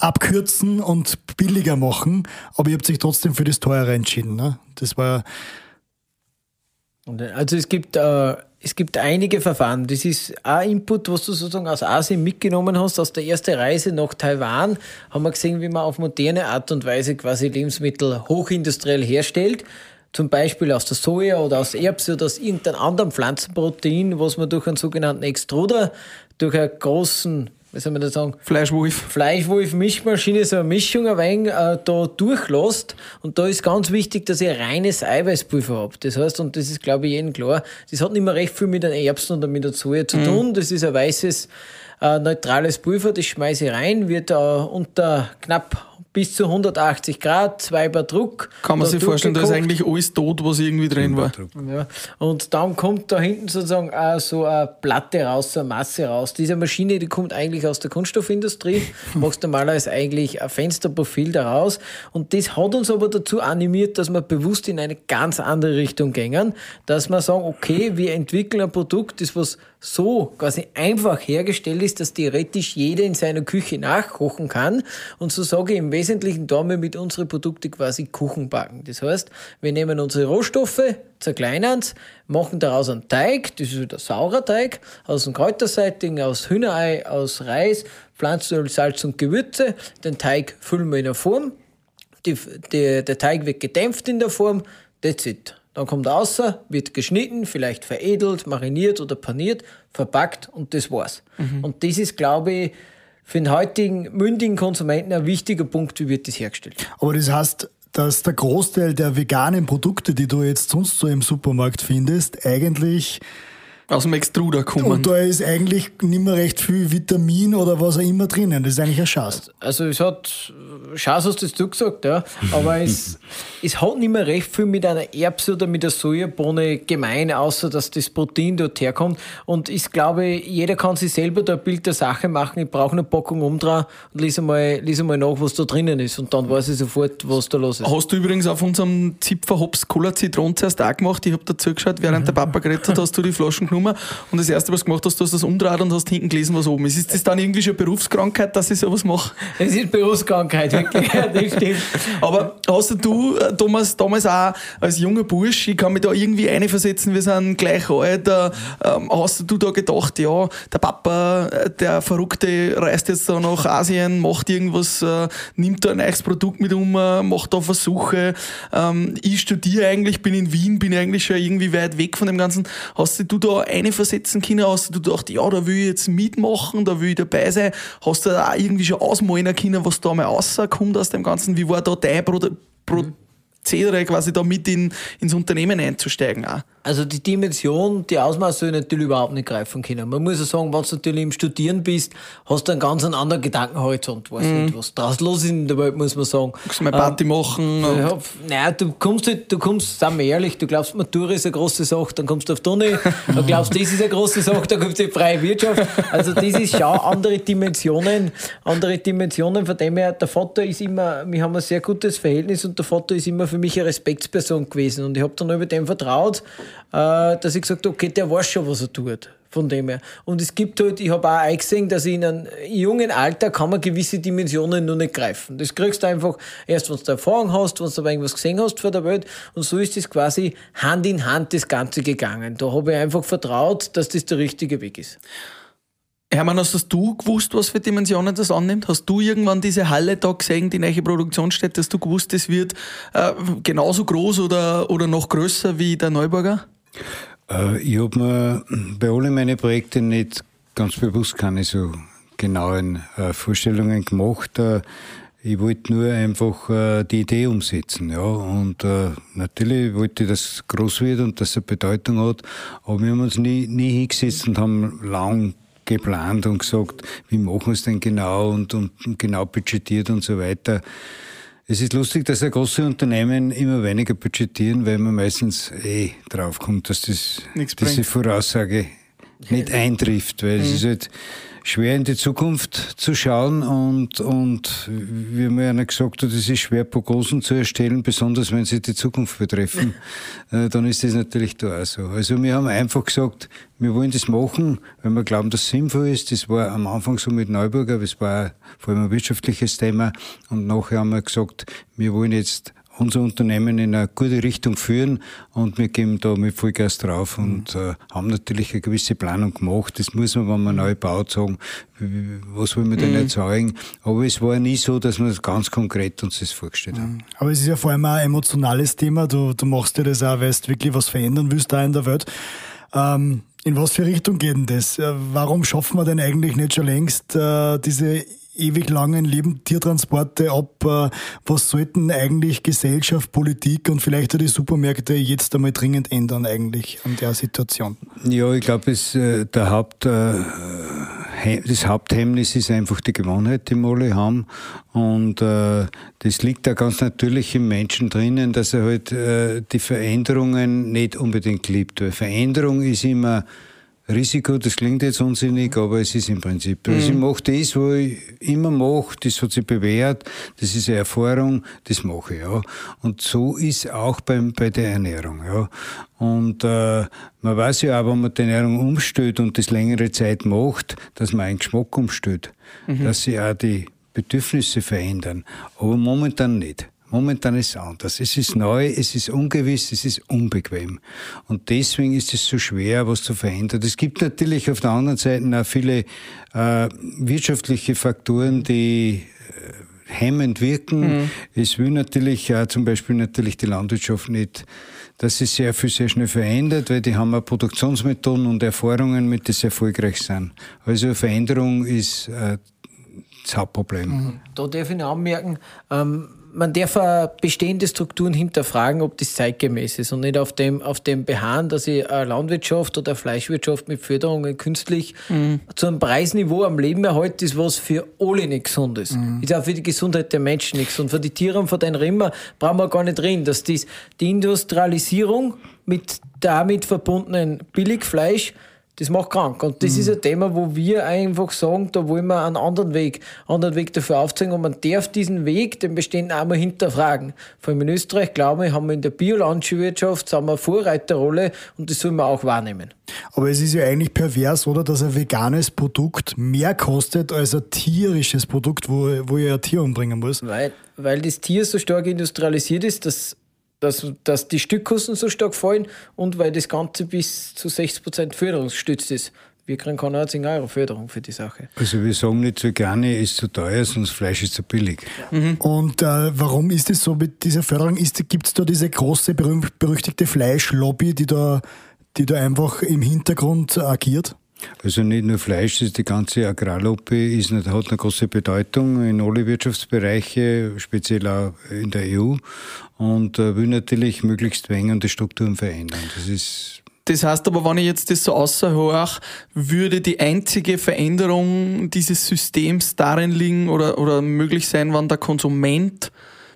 abkürzen und billiger machen, aber ihr habt sich trotzdem für das teure entschieden. Ne? Das war. Also es gibt äh, es gibt einige Verfahren. Das ist ein Input, was du sozusagen aus Asien mitgenommen hast. Aus der ersten Reise nach Taiwan haben wir gesehen, wie man auf moderne Art und Weise quasi Lebensmittel hochindustriell herstellt. Zum Beispiel aus der Soja oder aus Erbse oder aus irgendeinem anderen Pflanzenprotein, was man durch einen sogenannten Extruder, durch einen großen wie soll man das sagen? Fleischwolf. Fleischwolf-Mischmaschine, so eine Mischung ein wenig äh, da durchlässt. Und da ist ganz wichtig, dass ich reines Eiweißpulver habe. Das heißt, und das ist, glaube ich, jedem klar, das hat nicht mehr recht viel mit den Erbsen oder mit der Soja zu mhm. tun. Das ist ein weißes, äh, neutrales Pulver, das schmeiße ich rein, wird äh, unter knapp bis zu 180 Grad, zwei Bar Druck. Kann man sich vorstellen, da ist eigentlich alles tot, was irgendwie drin war. Ja. Und dann kommt da hinten sozusagen auch so eine Platte raus, so eine Masse raus. Diese Maschine, die kommt eigentlich aus der Kunststoffindustrie, machst normalerweise eigentlich ein Fensterprofil daraus. Und das hat uns aber dazu animiert, dass wir bewusst in eine ganz andere Richtung gehen, dass wir sagen, okay, wir entwickeln ein Produkt, das was so quasi einfach hergestellt ist, dass theoretisch jeder in seiner Küche nachkochen kann. Und so sage ich im Wesentlichen, da wir mit unseren Produkten quasi Kuchen backen. Das heißt, wir nehmen unsere Rohstoffe, zerkleinern es, machen daraus einen Teig, das ist wieder saurer Teig, aus dem Kräutersetting, aus Hühnerei, aus Reis, Pflanzenöl, Salz und Gewürze. Den Teig füllen wir in eine Form. Die, die, der Teig wird gedämpft in der Form. That's it. Dann kommt er raus, wird geschnitten, vielleicht veredelt, mariniert oder paniert, verpackt und das war's. Mhm. Und das ist, glaube ich, für den heutigen mündigen Konsumenten ein wichtiger Punkt, wie wird das hergestellt. Aber das heißt, dass der Großteil der veganen Produkte, die du jetzt sonst so im Supermarkt findest, eigentlich aus dem Extruder kommen. Und da ist eigentlich nicht mehr recht viel Vitamin oder was auch immer drinnen. Das ist eigentlich ein Schatz. Also es hat, Schatz hast du gesagt, ja, aber es, es hat nicht mehr recht viel mit einer Erbse oder mit der Sojabohne gemein, außer dass das Protein dort herkommt. Und ich glaube, jeder kann sich selber da ein Bild der Sache machen. Ich brauche eine Packung umdrehen und lese mal, lese mal nach, was da drinnen ist. Und dann weiß ich sofort, was da los ist. Hast du übrigens auf unserem Zipfer Hops Cola Zitron zuerst auch gemacht? Ich habe dazu geschaut, während mhm. der Papa geredet hat, hast du die Flaschen genommen und das erste, was du gemacht hast, du hast das umdreht und hast hinten gelesen, was oben ist. Ist das dann irgendwie schon Berufskrankheit, dass ich sowas mache? Es ist Berufskrankheit, wirklich. das stimmt. Aber hast du, äh, Thomas, damals auch als junger Bursch, ich kann mich da irgendwie einversetzen, wir sind gleich alt, äh, hast du da gedacht, ja, der Papa, äh, der Verrückte, reist jetzt da nach Asien, macht irgendwas, äh, nimmt da ein neues Produkt mit um, macht da Versuche. Ähm, ich studiere eigentlich, bin in Wien, bin eigentlich schon irgendwie weit weg von dem Ganzen. Hast du da eine versetzen können? Hast du gedacht, ja, da will ich jetzt mitmachen, da will ich dabei sein? Hast du da auch irgendwie schon ausmalen können, was da mal rauskommt aus dem Ganzen? Wie war da dein Pro Prozedere quasi da mit in, ins Unternehmen einzusteigen auch? Also die Dimension, die Ausmaße natürlich überhaupt nicht greifen können. Man muss ja sagen, wenn du natürlich im Studieren bist, hast du einen ganz anderen Gedankenhorizont. Weißt mm. nicht, was draus los ist in der Welt, muss man sagen. Kannst du mal Party ähm, machen? Ja, nein, du kommst halt, du kommst, sagen wir ehrlich, du glaubst, Matura ist eine große Sache, dann kommst du auf Uni, dann glaubst, das ist eine große Sache, dann kommst du in die freie Wirtschaft. Also das ist schon andere Dimensionen, andere Dimensionen, von dem her, der Vater ist immer, wir haben ein sehr gutes Verhältnis und der Vater ist immer für mich eine Respektsperson gewesen und ich habe dann über dem vertraut, dass ich gesagt habe, okay, der weiß schon, was er tut. Von dem her. Und es gibt halt, ich habe auch eingesehen, dass in einem jungen Alter kann man gewisse Dimensionen noch nicht greifen. Das kriegst du einfach erst, wenn du Erfahrung hast, wenn du aber irgendwas gesehen hast vor der Welt. Und so ist es quasi Hand in Hand das Ganze gegangen. Da habe ich einfach vertraut, dass das der richtige Weg ist. Hermann, hast du gewusst, was für Dimensionen das annimmt? Hast du irgendwann diese Halle da gesehen, die neue Produktionsstätte, dass du gewusst, das wird äh, genauso groß oder, oder noch größer wie der Neuburger? Äh, ich habe mir bei allen meinen Projekten nicht ganz bewusst keine so genauen äh, Vorstellungen gemacht. Äh, ich wollte nur einfach äh, die Idee umsetzen, ja. Und äh, natürlich wollte ich, dass es groß wird und dass es eine Bedeutung hat. Aber wir haben uns nie, nie hingesetzt und haben lang geplant und gesagt, wie machen wir es denn genau und, und genau budgetiert und so weiter. Es ist lustig, dass große Unternehmen immer weniger budgetieren, weil man meistens eh draufkommt, dass das, diese Voraussage nicht eintrifft, weil mhm. es ist halt schwer in die Zukunft zu schauen und, und wie mir einer gesagt hat, es ist schwer, Prognosen zu erstellen, besonders wenn sie die Zukunft betreffen, äh, dann ist das natürlich da auch so. Also wir haben einfach gesagt, wir wollen das machen, weil wir glauben, dass es sinnvoll ist. Das war am Anfang so mit Neuburger, das war vor allem ein wirtschaftliches Thema und nachher haben wir gesagt, wir wollen jetzt unser Unternehmen in eine gute Richtung führen und wir geben da mit Vollgas drauf und äh, haben natürlich eine gewisse Planung gemacht. Das muss man, wenn man neu baut, sagen, was wollen wir denn mhm. erzeugen. Aber es war nie so, dass wir ganz konkret uns das vorgestellt haben. Mhm. Aber es ist ja vor allem ein emotionales Thema. Du, du machst dir das auch, weil du wirklich was verändern willst da in der Welt. Ähm, in was für Richtung geht denn das? Äh, warum schaffen wir denn eigentlich nicht schon längst äh, diese ewig langen Leben Tiertransporte ab. Äh, was sollten eigentlich Gesellschaft, Politik und vielleicht auch die Supermärkte jetzt einmal dringend ändern eigentlich an der Situation? Ja, ich glaube, äh, Haupt, äh, das Haupthemmnis ist einfach die Gewohnheit, die wir alle haben. Und äh, das liegt da ganz natürlich im Menschen drinnen, dass er halt äh, die Veränderungen nicht unbedingt liebt. Weil Veränderung ist immer Risiko, das klingt jetzt unsinnig, aber es ist im Prinzip. Mhm. Also ich mache das, was ich immer mache, das hat sich bewährt, das ist eine Erfahrung, das mache ich, ja. Und so ist auch beim, bei der Ernährung, ja. Und äh, man weiß ja auch, wenn man die Ernährung umstellt und das längere Zeit macht, dass man einen Geschmack umstellt, mhm. dass sich auch die Bedürfnisse verändern. Aber momentan nicht. Momentan ist es anders. Es ist neu, es ist ungewiss, es ist unbequem. Und deswegen ist es so schwer, was zu verändern. Es gibt natürlich auf der anderen Seite auch viele äh, wirtschaftliche Faktoren, die äh, hemmend wirken. Mhm. Es will natürlich ja zum Beispiel natürlich die Landwirtschaft nicht, dass sie sehr viel sehr schnell verändert, weil die haben auch Produktionsmethoden und Erfahrungen, mit denen sie erfolgreich sind. Also Veränderung ist äh, das Hauptproblem. Mhm. Da darf ich noch anmerken, ähm, man darf bestehende Strukturen hinterfragen, ob das zeitgemäß ist und nicht auf dem, auf dem beharren, dass ich eine Landwirtschaft oder eine Fleischwirtschaft mit Förderungen künstlich mhm. zu einem Preisniveau am Leben erhalte, ist was für alle nicht gesund ist. Mhm. Ist auch für die Gesundheit der Menschen nichts. Und für die Tiere und für den Rimmer brauchen wir gar nicht reden, dass dies, die Industrialisierung mit damit verbundenen Billigfleisch das macht krank. Und das mhm. ist ein Thema, wo wir einfach sagen, da wollen wir einen anderen Weg, anderen Weg dafür aufzeigen. Und man darf diesen Weg, den bestehenden einmal hinterfragen. Vor allem in Österreich, glaube ich, haben wir in der Biolandwirtschaft eine Vorreiterrolle und das soll man auch wahrnehmen. Aber es ist ja eigentlich pervers, oder? Dass ein veganes Produkt mehr kostet als ein tierisches Produkt, wo, wo ich ein Tier umbringen muss. Weil, weil das Tier so stark industrialisiert ist, dass dass, dass die Stückkosten so stark fallen und weil das Ganze bis zu 60% förderungsstützt ist. Wir kriegen keine 10 Euro Förderung für die Sache. Also wir sagen nicht so gerne, ist zu teuer, sonst Fleisch ist zu billig. Mhm. Und äh, warum ist es so mit dieser Förderung? Gibt es da diese große, berüchtigte Fleischlobby, die da, die da einfach im Hintergrund agiert? Also nicht nur Fleisch, die ganze Agrarlobby ist, hat eine große Bedeutung in alle Wirtschaftsbereiche, speziell auch in der EU und äh, will natürlich möglichst die Strukturen verändern. Das ist das heißt aber, wenn ich jetzt das so außerhöre, würde die einzige Veränderung dieses Systems darin liegen oder, oder möglich sein, wenn der Konsument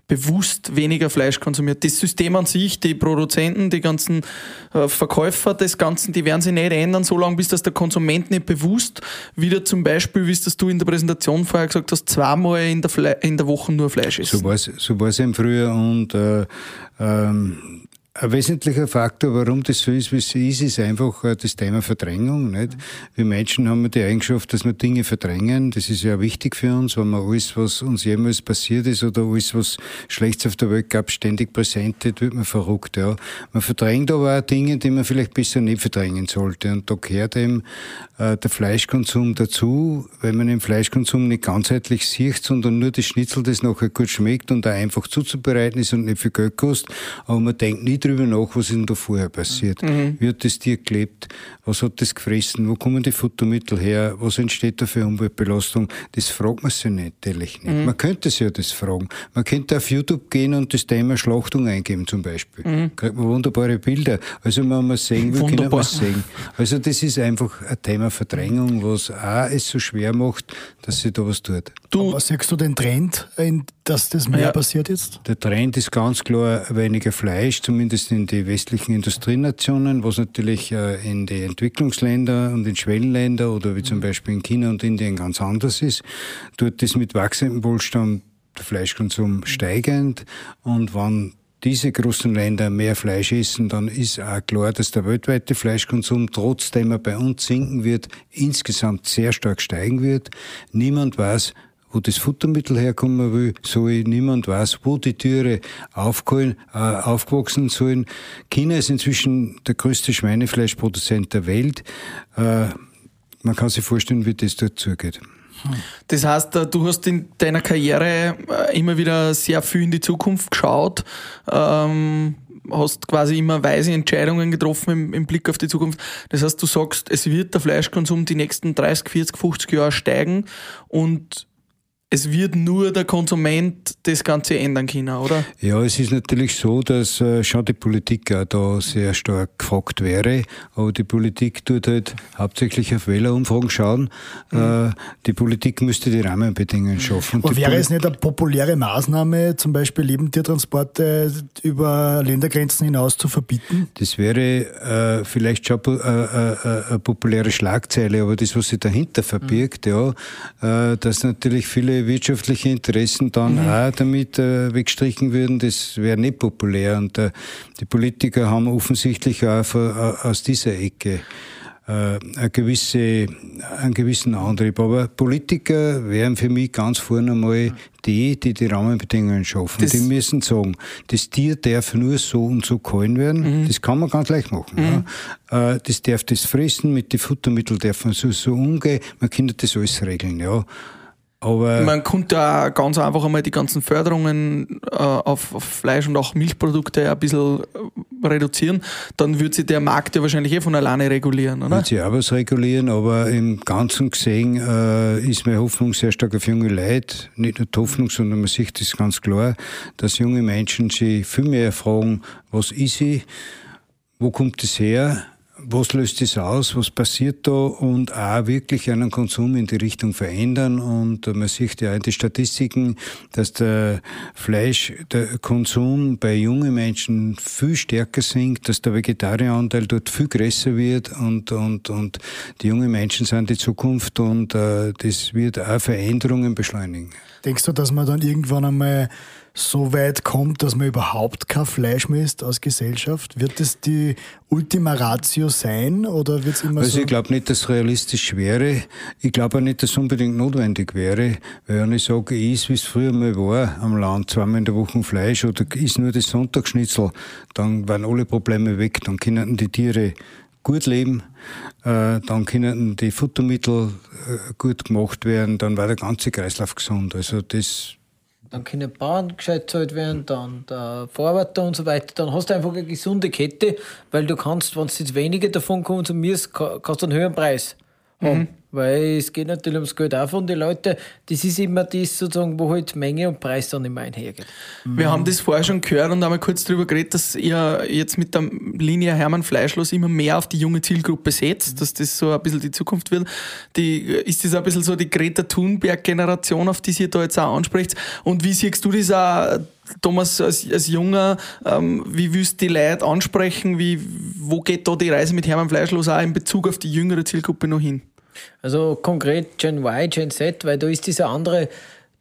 bewusst weniger Fleisch konsumiert. Das System an sich, die Produzenten, die ganzen äh, Verkäufer des Ganzen, die werden sich nicht ändern, solange bis das der Konsument nicht bewusst wieder zum Beispiel, wie es das du in der Präsentation vorher gesagt hast, zweimal in der, Fle in der Woche nur Fleisch isst. So war es so war's eben früher und äh, ähm, ein wesentlicher Faktor, warum das so ist, wie es ist, ist einfach äh, das Thema Verdrängung. Nicht? Wir Menschen haben die Eigenschaft, dass wir Dinge verdrängen. Das ist ja wichtig für uns, wenn man alles, was uns jemals passiert ist oder alles, was Schlechtes auf der Welt gab, ständig präsent wird, man verrückt. Ja. Man verdrängt aber auch Dinge, die man vielleicht besser nicht verdrängen sollte. Und da gehört eben äh, der Fleischkonsum dazu, weil man den Fleischkonsum nicht ganzheitlich sieht, sondern nur das Schnitzel, das nachher gut schmeckt und da einfach zuzubereiten ist und nicht viel Geld kostet. Aber man denkt nie drüber nach, was ist denn da vorher passiert. Mhm. Wie hat das Tier gelebt? Was hat das gefressen? Wo kommen die Futtermittel her? Was entsteht da für Umweltbelastung? Das fragt man sich nicht, ehrlich nicht. Mhm. Man könnte sich ja das fragen. Man könnte auf YouTube gehen und das Thema Schlachtung eingeben zum Beispiel. Mhm. Kriegt man wunderbare Bilder. Also wenn man sehen will, kann man sehen. Also das ist einfach ein Thema Verdrängung, was auch es so schwer macht, dass sich da was tut. Du, Aber siehst du den Trend, dass das mehr ja, passiert jetzt? Der Trend ist ganz klar weniger Fleisch, zumindest in die westlichen Industrienationen, was natürlich äh, in die Entwicklungsländer und in Schwellenländer oder wie zum Beispiel in China und Indien ganz anders ist. Dort ist mit wachsendem Wohlstand der Fleischkonsum steigend und wenn diese großen Länder mehr Fleisch essen, dann ist auch klar, dass der weltweite Fleischkonsum, trotzdem er bei uns sinken wird, insgesamt sehr stark steigen wird. Niemand weiß, wo das Futtermittel herkommen will, so niemand weiß, wo die Tiere aufgeholen, äh, aufgewachsen sollen. China ist inzwischen der größte Schweinefleischproduzent der Welt. Äh, man kann sich vorstellen, wie das dort zugeht. Das heißt, äh, du hast in deiner Karriere äh, immer wieder sehr viel in die Zukunft geschaut, ähm, hast quasi immer weise Entscheidungen getroffen im, im, Blick auf die Zukunft. Das heißt, du sagst, es wird der Fleischkonsum die nächsten 30, 40, 50 Jahre steigen und es wird nur der Konsument das Ganze ändern können, oder? Ja, es ist natürlich so, dass äh, schon die Politik auch da sehr stark gefragt wäre. Aber die Politik tut halt hauptsächlich auf Wählerumfragen schauen. Mhm. Äh, die Politik müsste die Rahmenbedingungen schaffen. Aber wäre Poli es nicht eine populäre Maßnahme, zum Beispiel Lebendtiertransporte über Ländergrenzen hinaus zu verbieten? Das wäre äh, vielleicht schon äh, äh, äh, eine populäre Schlagzeile, aber das, was sich dahinter verbirgt, mhm. ja, dass natürlich viele wirtschaftliche Interessen dann mhm. auch damit äh, weggestrichen würden, das wäre nicht populär. Und äh, die Politiker haben offensichtlich auch von, äh, aus dieser Ecke äh, eine gewisse, einen gewissen Antrieb. Aber Politiker wären für mich ganz vorne einmal die, die die Rahmenbedingungen schaffen. Das die müssen sagen, das Tier darf nur so und so gehalten werden. Mhm. Das kann man ganz leicht machen. Mhm. Ja. Äh, das darf das fressen, mit den Futtermitteln darf man so, so umgehen. Man kann das alles regeln. Ja. Aber man könnte auch ganz einfach einmal die ganzen Förderungen äh, auf, auf, Fleisch und auch Milchprodukte ein bisschen äh, reduzieren. Dann würde sich der Markt ja wahrscheinlich eh von alleine regulieren, oder? Wird sich auch was regulieren, aber im Ganzen gesehen äh, ist meine Hoffnung sehr stark auf junge Leute. Nicht nur die Hoffnung, sondern man sieht das ganz klar, dass junge Menschen sich viel mehr fragen, was ist ich, wo kommt es her, was löst das aus, was passiert da und auch wirklich einen Konsum in die Richtung verändern. Und man sieht ja in den Statistiken, dass der Fleisch, der bei jungen Menschen viel stärker sinkt, dass der Vegetarieranteil dort viel größer wird und, und, und die jungen Menschen sind die Zukunft und äh, das wird auch Veränderungen beschleunigen. Denkst du, dass man dann irgendwann einmal so weit kommt, dass man überhaupt kein Fleisch mehr isst als Gesellschaft? Wird das die Ultima Ratio sein oder wird es immer also so? ich glaube nicht, dass es realistisch wäre. Ich glaube auch nicht, dass es unbedingt notwendig wäre. Weil wenn ich sage, ich esse, wie es früher mal war, am Land, zweimal in der Woche Fleisch oder ist nur das Sonntagsschnitzel, dann waren alle Probleme weg. Dann können die Tiere gut leben, äh, dann können die Futtermittel äh, gut gemacht werden, dann war der ganze Kreislauf gesund. Also das dann können Bauern gescheit zahlt werden, dann der Vorarbeiter und so weiter. Dann hast du einfach eine gesunde Kette, weil du kannst, wenn du jetzt weniger davon konsumierst, kannst du einen höheren Preis haben. Mhm. Weil es geht natürlich ums Geld auch von den Leuten. Das ist immer das sozusagen, wo halt Menge und Preis dann immer einhergeht. Wir mhm. haben das vorher schon gehört und einmal kurz darüber geredet, dass ihr jetzt mit der Linie Hermann Fleischlos immer mehr auf die junge Zielgruppe setzt, mhm. dass das so ein bisschen die Zukunft wird. Die, ist das ein bisschen so die Greta Thunberg-Generation, auf die ihr da jetzt auch anspricht? Und wie siehst du das auch? Thomas, als, als Junger, ähm, wie willst du die Leute ansprechen? Wie, wo geht da die Reise mit Hermann Fleischlos auch in Bezug auf die jüngere Zielgruppe noch hin? Also konkret Gen Y, Gen Z, weil da ist dieser andere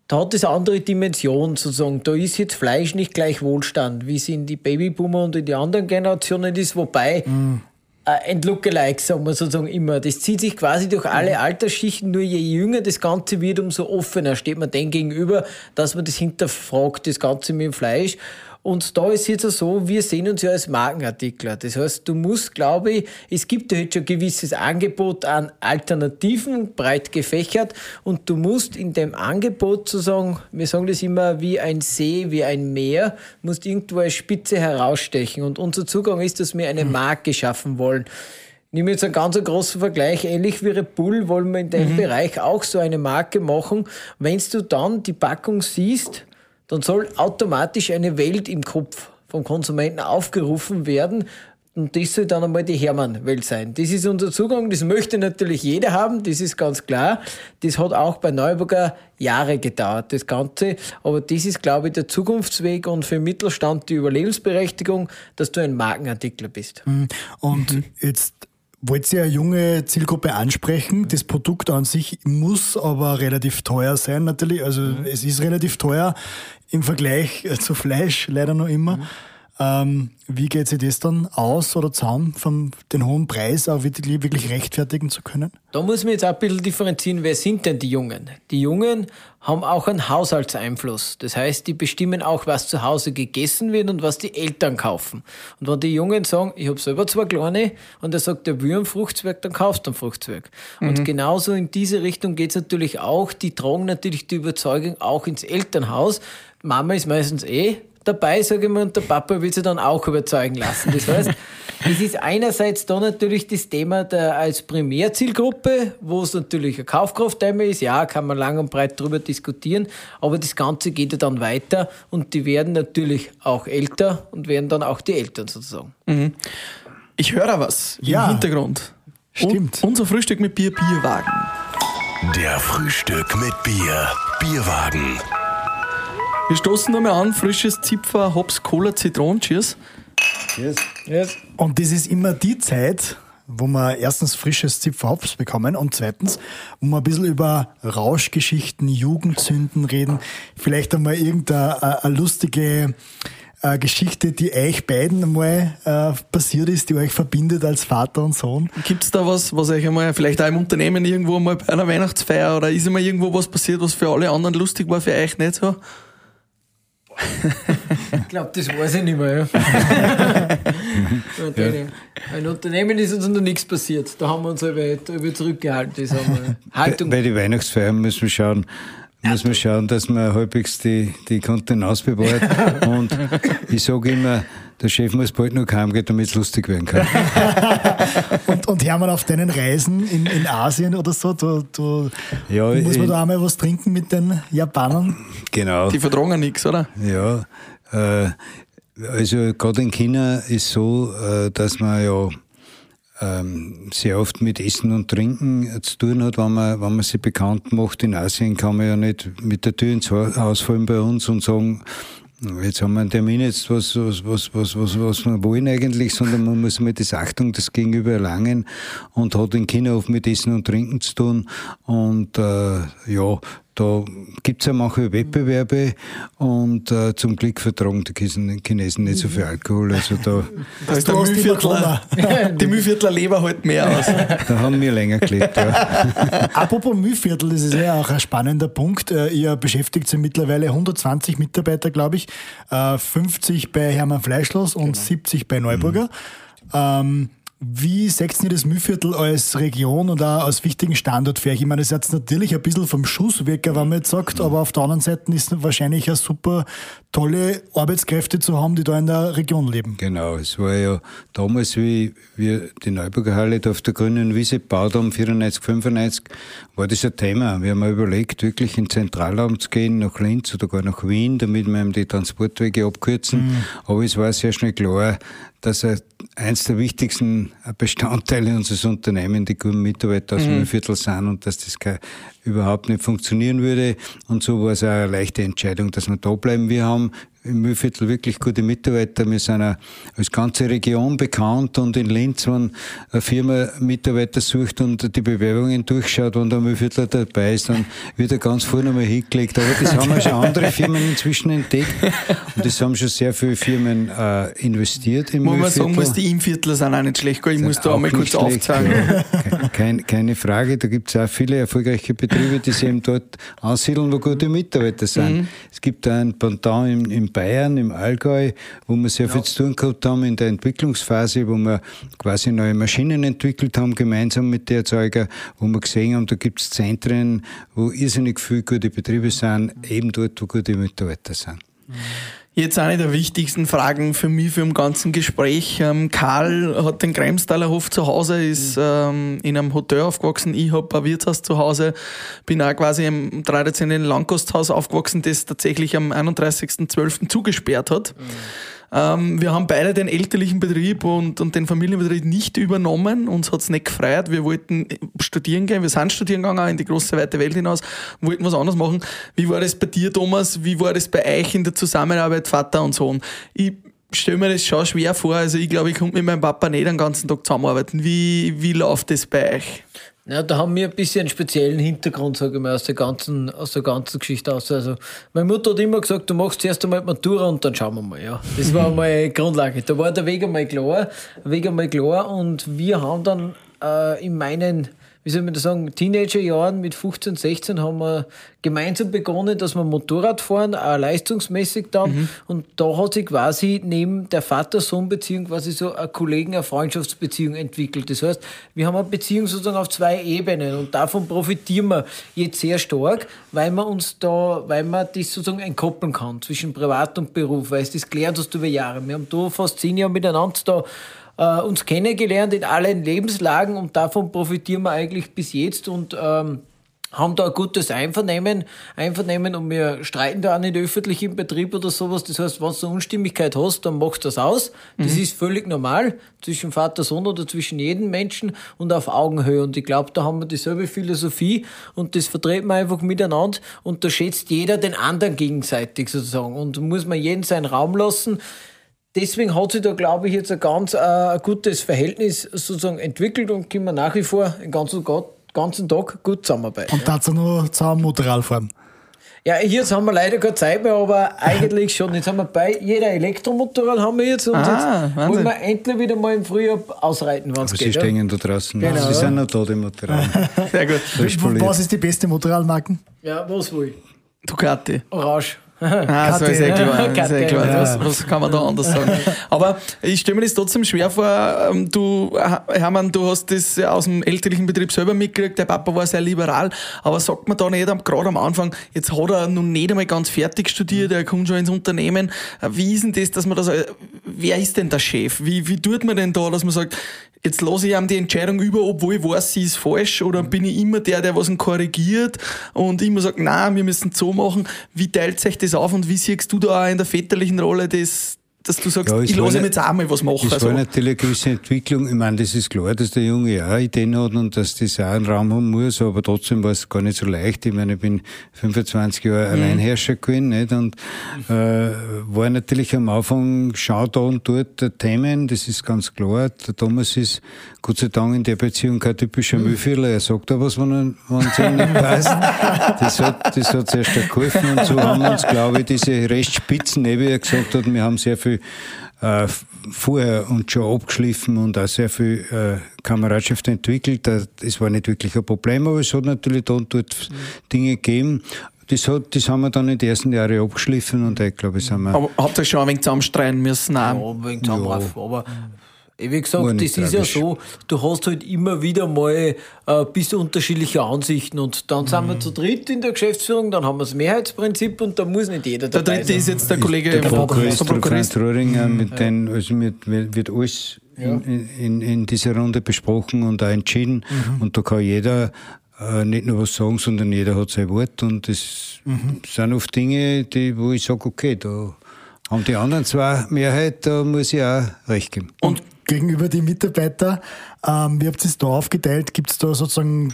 da hat es andere Dimension sozusagen. Da ist jetzt Fleisch nicht gleich Wohlstand, wie es in die Babyboomer und in die anderen Generationen ist, wobei mm. äh, ein Lookalike, sagen wir sozusagen immer. Das zieht sich quasi durch alle mhm. Altersschichten, nur je jünger das Ganze wird, umso offener steht man dem gegenüber, dass man das hinterfragt, das Ganze mit dem Fleisch. Und da ist jetzt so, wir sehen uns ja als Markenartikler. Das heißt, du musst, glaube ich, es gibt ja jetzt schon ein gewisses Angebot an Alternativen, breit gefächert, und du musst in dem Angebot sozusagen, wir sagen das immer wie ein See, wie ein Meer, musst irgendwo eine Spitze herausstechen. Und unser Zugang ist, dass wir eine hm. Marke schaffen wollen. Nehmen wir jetzt einen ganz großen Vergleich. Ähnlich wie Red Bull wollen wir in dem mhm. Bereich auch so eine Marke machen. Wenn du dann die Packung siehst, dann soll automatisch eine Welt im Kopf vom Konsumenten aufgerufen werden. Und das soll dann einmal die Hermann-Welt sein. Das ist unser Zugang. Das möchte natürlich jeder haben. Das ist ganz klar. Das hat auch bei Neuburger Jahre gedauert, das Ganze. Aber das ist, glaube ich, der Zukunftsweg und für Mittelstand die Überlebensberechtigung, dass du ein Markenartikler bist. Mhm. Und mhm. jetzt Wollt ihr eine junge Zielgruppe ansprechen? Das Produkt an sich muss aber relativ teuer sein, natürlich. Also mhm. es ist relativ teuer im Vergleich zu Fleisch leider noch immer. Mhm. Ähm, wie geht sich das dann aus oder zusammen, von den hohen Preis auch wirklich, wirklich rechtfertigen zu können? Da muss man jetzt auch ein bisschen differenzieren, wer sind denn die Jungen? Die Jungen haben auch einen Haushaltseinfluss. Das heißt, die bestimmen auch, was zu Hause gegessen wird und was die Eltern kaufen. Und wenn die Jungen sagen, ich habe selber zwei kleine und er sagt, der will ein Fruchtzwerg, dann kaufst du ein Fruchtzwerg. Mhm. Und genauso in diese Richtung geht es natürlich auch. Die tragen natürlich die Überzeugung auch ins Elternhaus. Mama ist meistens eh dabei, sage ich mal, und der Papa will sie dann auch überzeugen lassen. Das heißt, es ist einerseits da natürlich das Thema der als Primärzielgruppe, wo es natürlich ein Kaufkraftthema ist, ja, kann man lang und breit darüber diskutieren, aber das Ganze geht ja dann weiter und die werden natürlich auch älter und werden dann auch die Eltern sozusagen. Mhm. Ich höre da was ja, im Hintergrund. Stimmt. Und unser Frühstück mit Bier, Bierwagen. Der Frühstück mit Bier, Bierwagen. Wir stoßen nochmal an, frisches Zipfer, Hops, Cola, Zitronen. Cheers. Cheers. Yes. Und das ist immer die Zeit, wo wir erstens frisches Zipfer Hops bekommen und zweitens, wo wir ein bisschen über Rauschgeschichten, Jugendsünden reden. Vielleicht einmal irgendeine eine lustige äh, Geschichte, die euch beiden einmal äh, passiert ist, die euch verbindet als Vater und Sohn. Gibt es da was, was euch einmal vielleicht auch im Unternehmen irgendwo mal bei einer Weihnachtsfeier oder ist einmal irgendwo was passiert, was für alle anderen lustig war, für euch nicht so? Ich glaube, das weiß ich nicht mehr. Ja. Ein Unternehmen ist uns noch nichts passiert. Da haben wir uns über, zurückgehalten. Das haben Haltung. Bei, bei den Weihnachtsfeiern müssen wir schauen, muss man schauen, dass man halbwegs die, die Kontenance bewahrt. Und ich sage immer, der Chef muss bald noch heimgehen, damit es lustig werden kann. und, und Hermann, auf deinen Reisen in, in Asien oder so, du, du ja, muss man da einmal was trinken mit den Japanern? Genau. Die vertragen nichts, oder? Ja. Äh, also gerade in China ist so, äh, dass man ja ähm, sehr oft mit Essen und Trinken zu tun hat, wenn man, wenn man sich bekannt macht. In Asien kann man ja nicht mit der Tür ins Haus fallen bei uns und sagen, Jetzt haben wir einen Termin, jetzt was, was, was, was, was, was wir wollen eigentlich, sondern man muss mit der Achtung das Gegenüber erlangen und hat in China oft mit Essen und Trinken zu tun. Und äh, ja, da gibt es ja manche Wettbewerbe und äh, zum Glück vertragen die Chinesen nicht so viel Alkohol. Also da, da ist der Mühlviertler, die Mühlviertler Leber halt mehr aus. Da haben wir länger gelebt, ja. Apropos Mühlviertel, das ist ja auch ein spannender Punkt. Äh, ihr beschäftigt ja mittlerweile 120 Mitarbeiter, glaube ich, 50 äh, bei Hermann Fleischlos und genau. 70 bei Neuburger. Mhm. Ähm, wie seht ihr das Mühlviertel als Region und auch als wichtigen Standort für euch? Ich meine, das ist jetzt natürlich ein bisschen vom Schuss weg, wenn man jetzt sagt, aber auf der anderen Seite ist es wahrscheinlich eine super tolle Arbeitskräfte zu haben, die da in der Region leben. Genau, es war ja damals, wie wir die Neuburger Halle auf der grünen Wiese gebaut haben, 94, 95, war das ein Thema. Wir haben überlegt, wirklich in den Zentralraum zu gehen, nach Linz oder gar nach Wien, damit wir die Transportwege abkürzen. Mhm. Aber es war sehr schnell klar, dass er eins der wichtigsten Bestandteile unseres Unternehmens die guten Mitarbeiter aus mhm. dem Viertel sind und dass das überhaupt nicht funktionieren würde. Und so war es auch eine leichte Entscheidung, dass wir da bleiben. Wir haben im Mühlviertel wirklich gute Mitarbeiter. Wir sind als ganze Region bekannt und in Linz, wenn eine Firma Mitarbeiter sucht und die Bewerbungen durchschaut und der Mühlviertler dabei ist, dann wird er ganz vorne mal hingelegt. Aber das haben ja schon andere Firmen inzwischen entdeckt und das haben schon sehr viele Firmen äh, investiert im Muss man sagen, muss die Innviertler sind auch nicht schlecht. Ich muss da einmal kurz aufzeigen. Ja. Keine, keine Frage, da gibt es auch viele erfolgreiche Betriebe, die sich eben dort ansiedeln, wo gute Mitarbeiter sind. Mhm. Es gibt da ein Pendant in, in Bayern, im Allgäu, wo wir sehr ja. viel zu tun gehabt haben in der Entwicklungsphase, wo wir quasi neue Maschinen entwickelt haben, gemeinsam mit der Erzeuger, wo wir gesehen haben, da gibt es Zentren, wo irrsinnig viele gute Betriebe sind, eben dort, wo gute Mitarbeiter sind. Mhm. Jetzt eine der wichtigsten Fragen für mich für im ganzen Gespräch. Ähm, Karl hat den Kremstaler Hof zu Hause, ist ähm, in einem Hotel aufgewachsen. Ich habe ein Wirtshaus zu Hause, bin auch quasi im traditionellen Landgasthaus aufgewachsen, das tatsächlich am 31.12. zugesperrt hat. Mhm. Ähm, wir haben beide den elterlichen Betrieb und, und den Familienbetrieb nicht übernommen. Uns hat's nicht gefreut. Wir wollten studieren gehen. Wir sind studieren gegangen, auch in die große, weite Welt hinaus, wollten was anderes machen. Wie war das bei dir, Thomas? Wie war das bei euch in der Zusammenarbeit, Vater und Sohn? Ich stelle mir das schon schwer vor. Also ich glaube, ich konnte mit meinem Papa nicht den ganzen Tag zusammenarbeiten. Wie, wie läuft das bei euch? Ja, da haben wir ein bisschen einen speziellen Hintergrund, sage ich mal, aus der ganzen, aus der ganzen Geschichte aus. Also, meine Mutter hat immer gesagt, du machst zuerst einmal Matura und dann schauen wir mal, ja. Das war einmal Grundlage. Da war der Weg einmal klar, Weg einmal klar und wir haben dann äh, in meinen wie soll man das sagen, Teenagerjahren mit 15, 16 haben wir gemeinsam begonnen, dass wir Motorrad fahren, auch leistungsmäßig dann. Mhm. Und da hat sich quasi neben der Vater-Sohn-Beziehung quasi so eine Kollegen-, eine Freundschaftsbeziehung entwickelt. Das heißt, wir haben eine Beziehung sozusagen auf zwei Ebenen und davon profitieren wir jetzt sehr stark, weil man uns da, weil man das sozusagen entkoppeln kann zwischen Privat und Beruf, weil es das gelernt hast über Jahre. Wir haben da fast zehn Jahre miteinander da äh, uns kennengelernt in allen Lebenslagen und davon profitieren wir eigentlich bis jetzt und ähm, haben da ein gutes Einvernehmen, Einvernehmen und wir streiten da auch nicht öffentlich im Betrieb oder sowas. Das heißt, wenn du eine Unstimmigkeit hast, dann machst du das aus. Das mhm. ist völlig normal zwischen Vater, Sohn oder zwischen jedem Menschen und auf Augenhöhe. Und ich glaube, da haben wir dieselbe Philosophie und das vertreten wir einfach miteinander und da schätzt jeder den anderen gegenseitig sozusagen und muss man jeden seinen Raum lassen deswegen hat sich da, glaube ich, jetzt ein ganz äh, gutes Verhältnis sozusagen entwickelt und können wir nach wie vor den ganzen, ganzen Tag gut zusammenarbeiten. Und dazu noch zusammen Motorrad fahren. Ja, jetzt haben wir leider keine Zeit mehr, aber eigentlich schon. Jetzt haben wir bei jeder Elektromotorrad haben wir jetzt und ah, jetzt Wahnsinn. wollen wir endlich wieder mal im Frühjahr ausreiten, wenn es geht. Sie stehen ja? da draußen. Genau, Sie sind noch da, die Motorrad. Sehr gut. Was ist die beste Motorradmarke? Ja, was will ich? Ducati. Orange. Ah, so ist eh klar. Ist eh klar. Was, was, kann man da anders sagen? Aber ich stelle mir das trotzdem schwer vor. Ähm, du, Hermann, du hast das aus dem elterlichen Betrieb selber mitgekriegt. Der Papa war sehr liberal. Aber sagt man da nicht, gerade am Anfang, jetzt hat er noch nicht einmal ganz fertig studiert, er kommt schon ins Unternehmen. Wie ist denn das, dass man das, wer ist denn der Chef? Wie, wie tut man denn da, dass man sagt, jetzt lasse ich ihm die Entscheidung über, obwohl ich weiß, sie ist falsch, oder bin ich immer der, der was korrigiert und immer sagt, na, wir müssen es so machen. Wie teilt sich das auf und wie siehst du da in der väterlichen Rolle das, dass du sagst, ja, ich lasse jetzt auch mal was machen. Es also. war natürlich eine gewisse Entwicklung. Ich meine, das ist klar, dass der Junge ja Ideen hat und dass das auch einen Raum haben muss, aber trotzdem war es gar nicht so leicht. Ich meine, ich bin 25 Jahre mhm. Alleinherrscher gewesen nicht? und äh, war natürlich am Anfang, schau da und dort Themen, das ist ganz klar. Der Thomas ist Gott sei Dank in der Beziehung kein typischer mhm. Müllviertler. Er sagt da was, wenn, es ihm nicht passt. Das hat, das hat sehr stark geholfen und so haben wir uns, glaube ich, diese Restspitzen, wie er gesagt hat, wir haben sehr viel äh, vorher und schon abgeschliffen und auch sehr viel äh, Kameradschaft entwickelt. Das war nicht wirklich ein Problem, aber es hat natürlich da und dort mhm. Dinge gegeben. Das, hat, das haben wir dann in den ersten Jahren abgeschliffen und ich glaube, sind wir. Aber habt ihr schon ein wenig zusammenstreuen müssen? Ja, ein wenig zusammen, ja. aber wie gesagt, das ist ja so, du hast halt immer wieder mal äh, bis unterschiedliche Ansichten und dann sind wir mhm. zu dritt in der Geschäftsführung, dann haben wir das Mehrheitsprinzip und da muss nicht jeder dabei Der dritte sein. ist jetzt der Kollege der Prokurist, Prokurist. Röhringer, mit ja. den, also mit, wird alles ja. in, in, in, dieser Runde besprochen und auch entschieden mhm. und da kann jeder äh, nicht nur was sagen, sondern jeder hat sein Wort und das mhm. sind oft Dinge, die, wo ich sage, okay, da haben die anderen zwei Mehrheit, da muss ich auch recht geben. Und gegenüber die Mitarbeiter. Ähm, wie habt ihr es da aufgeteilt? Gibt es da sozusagen,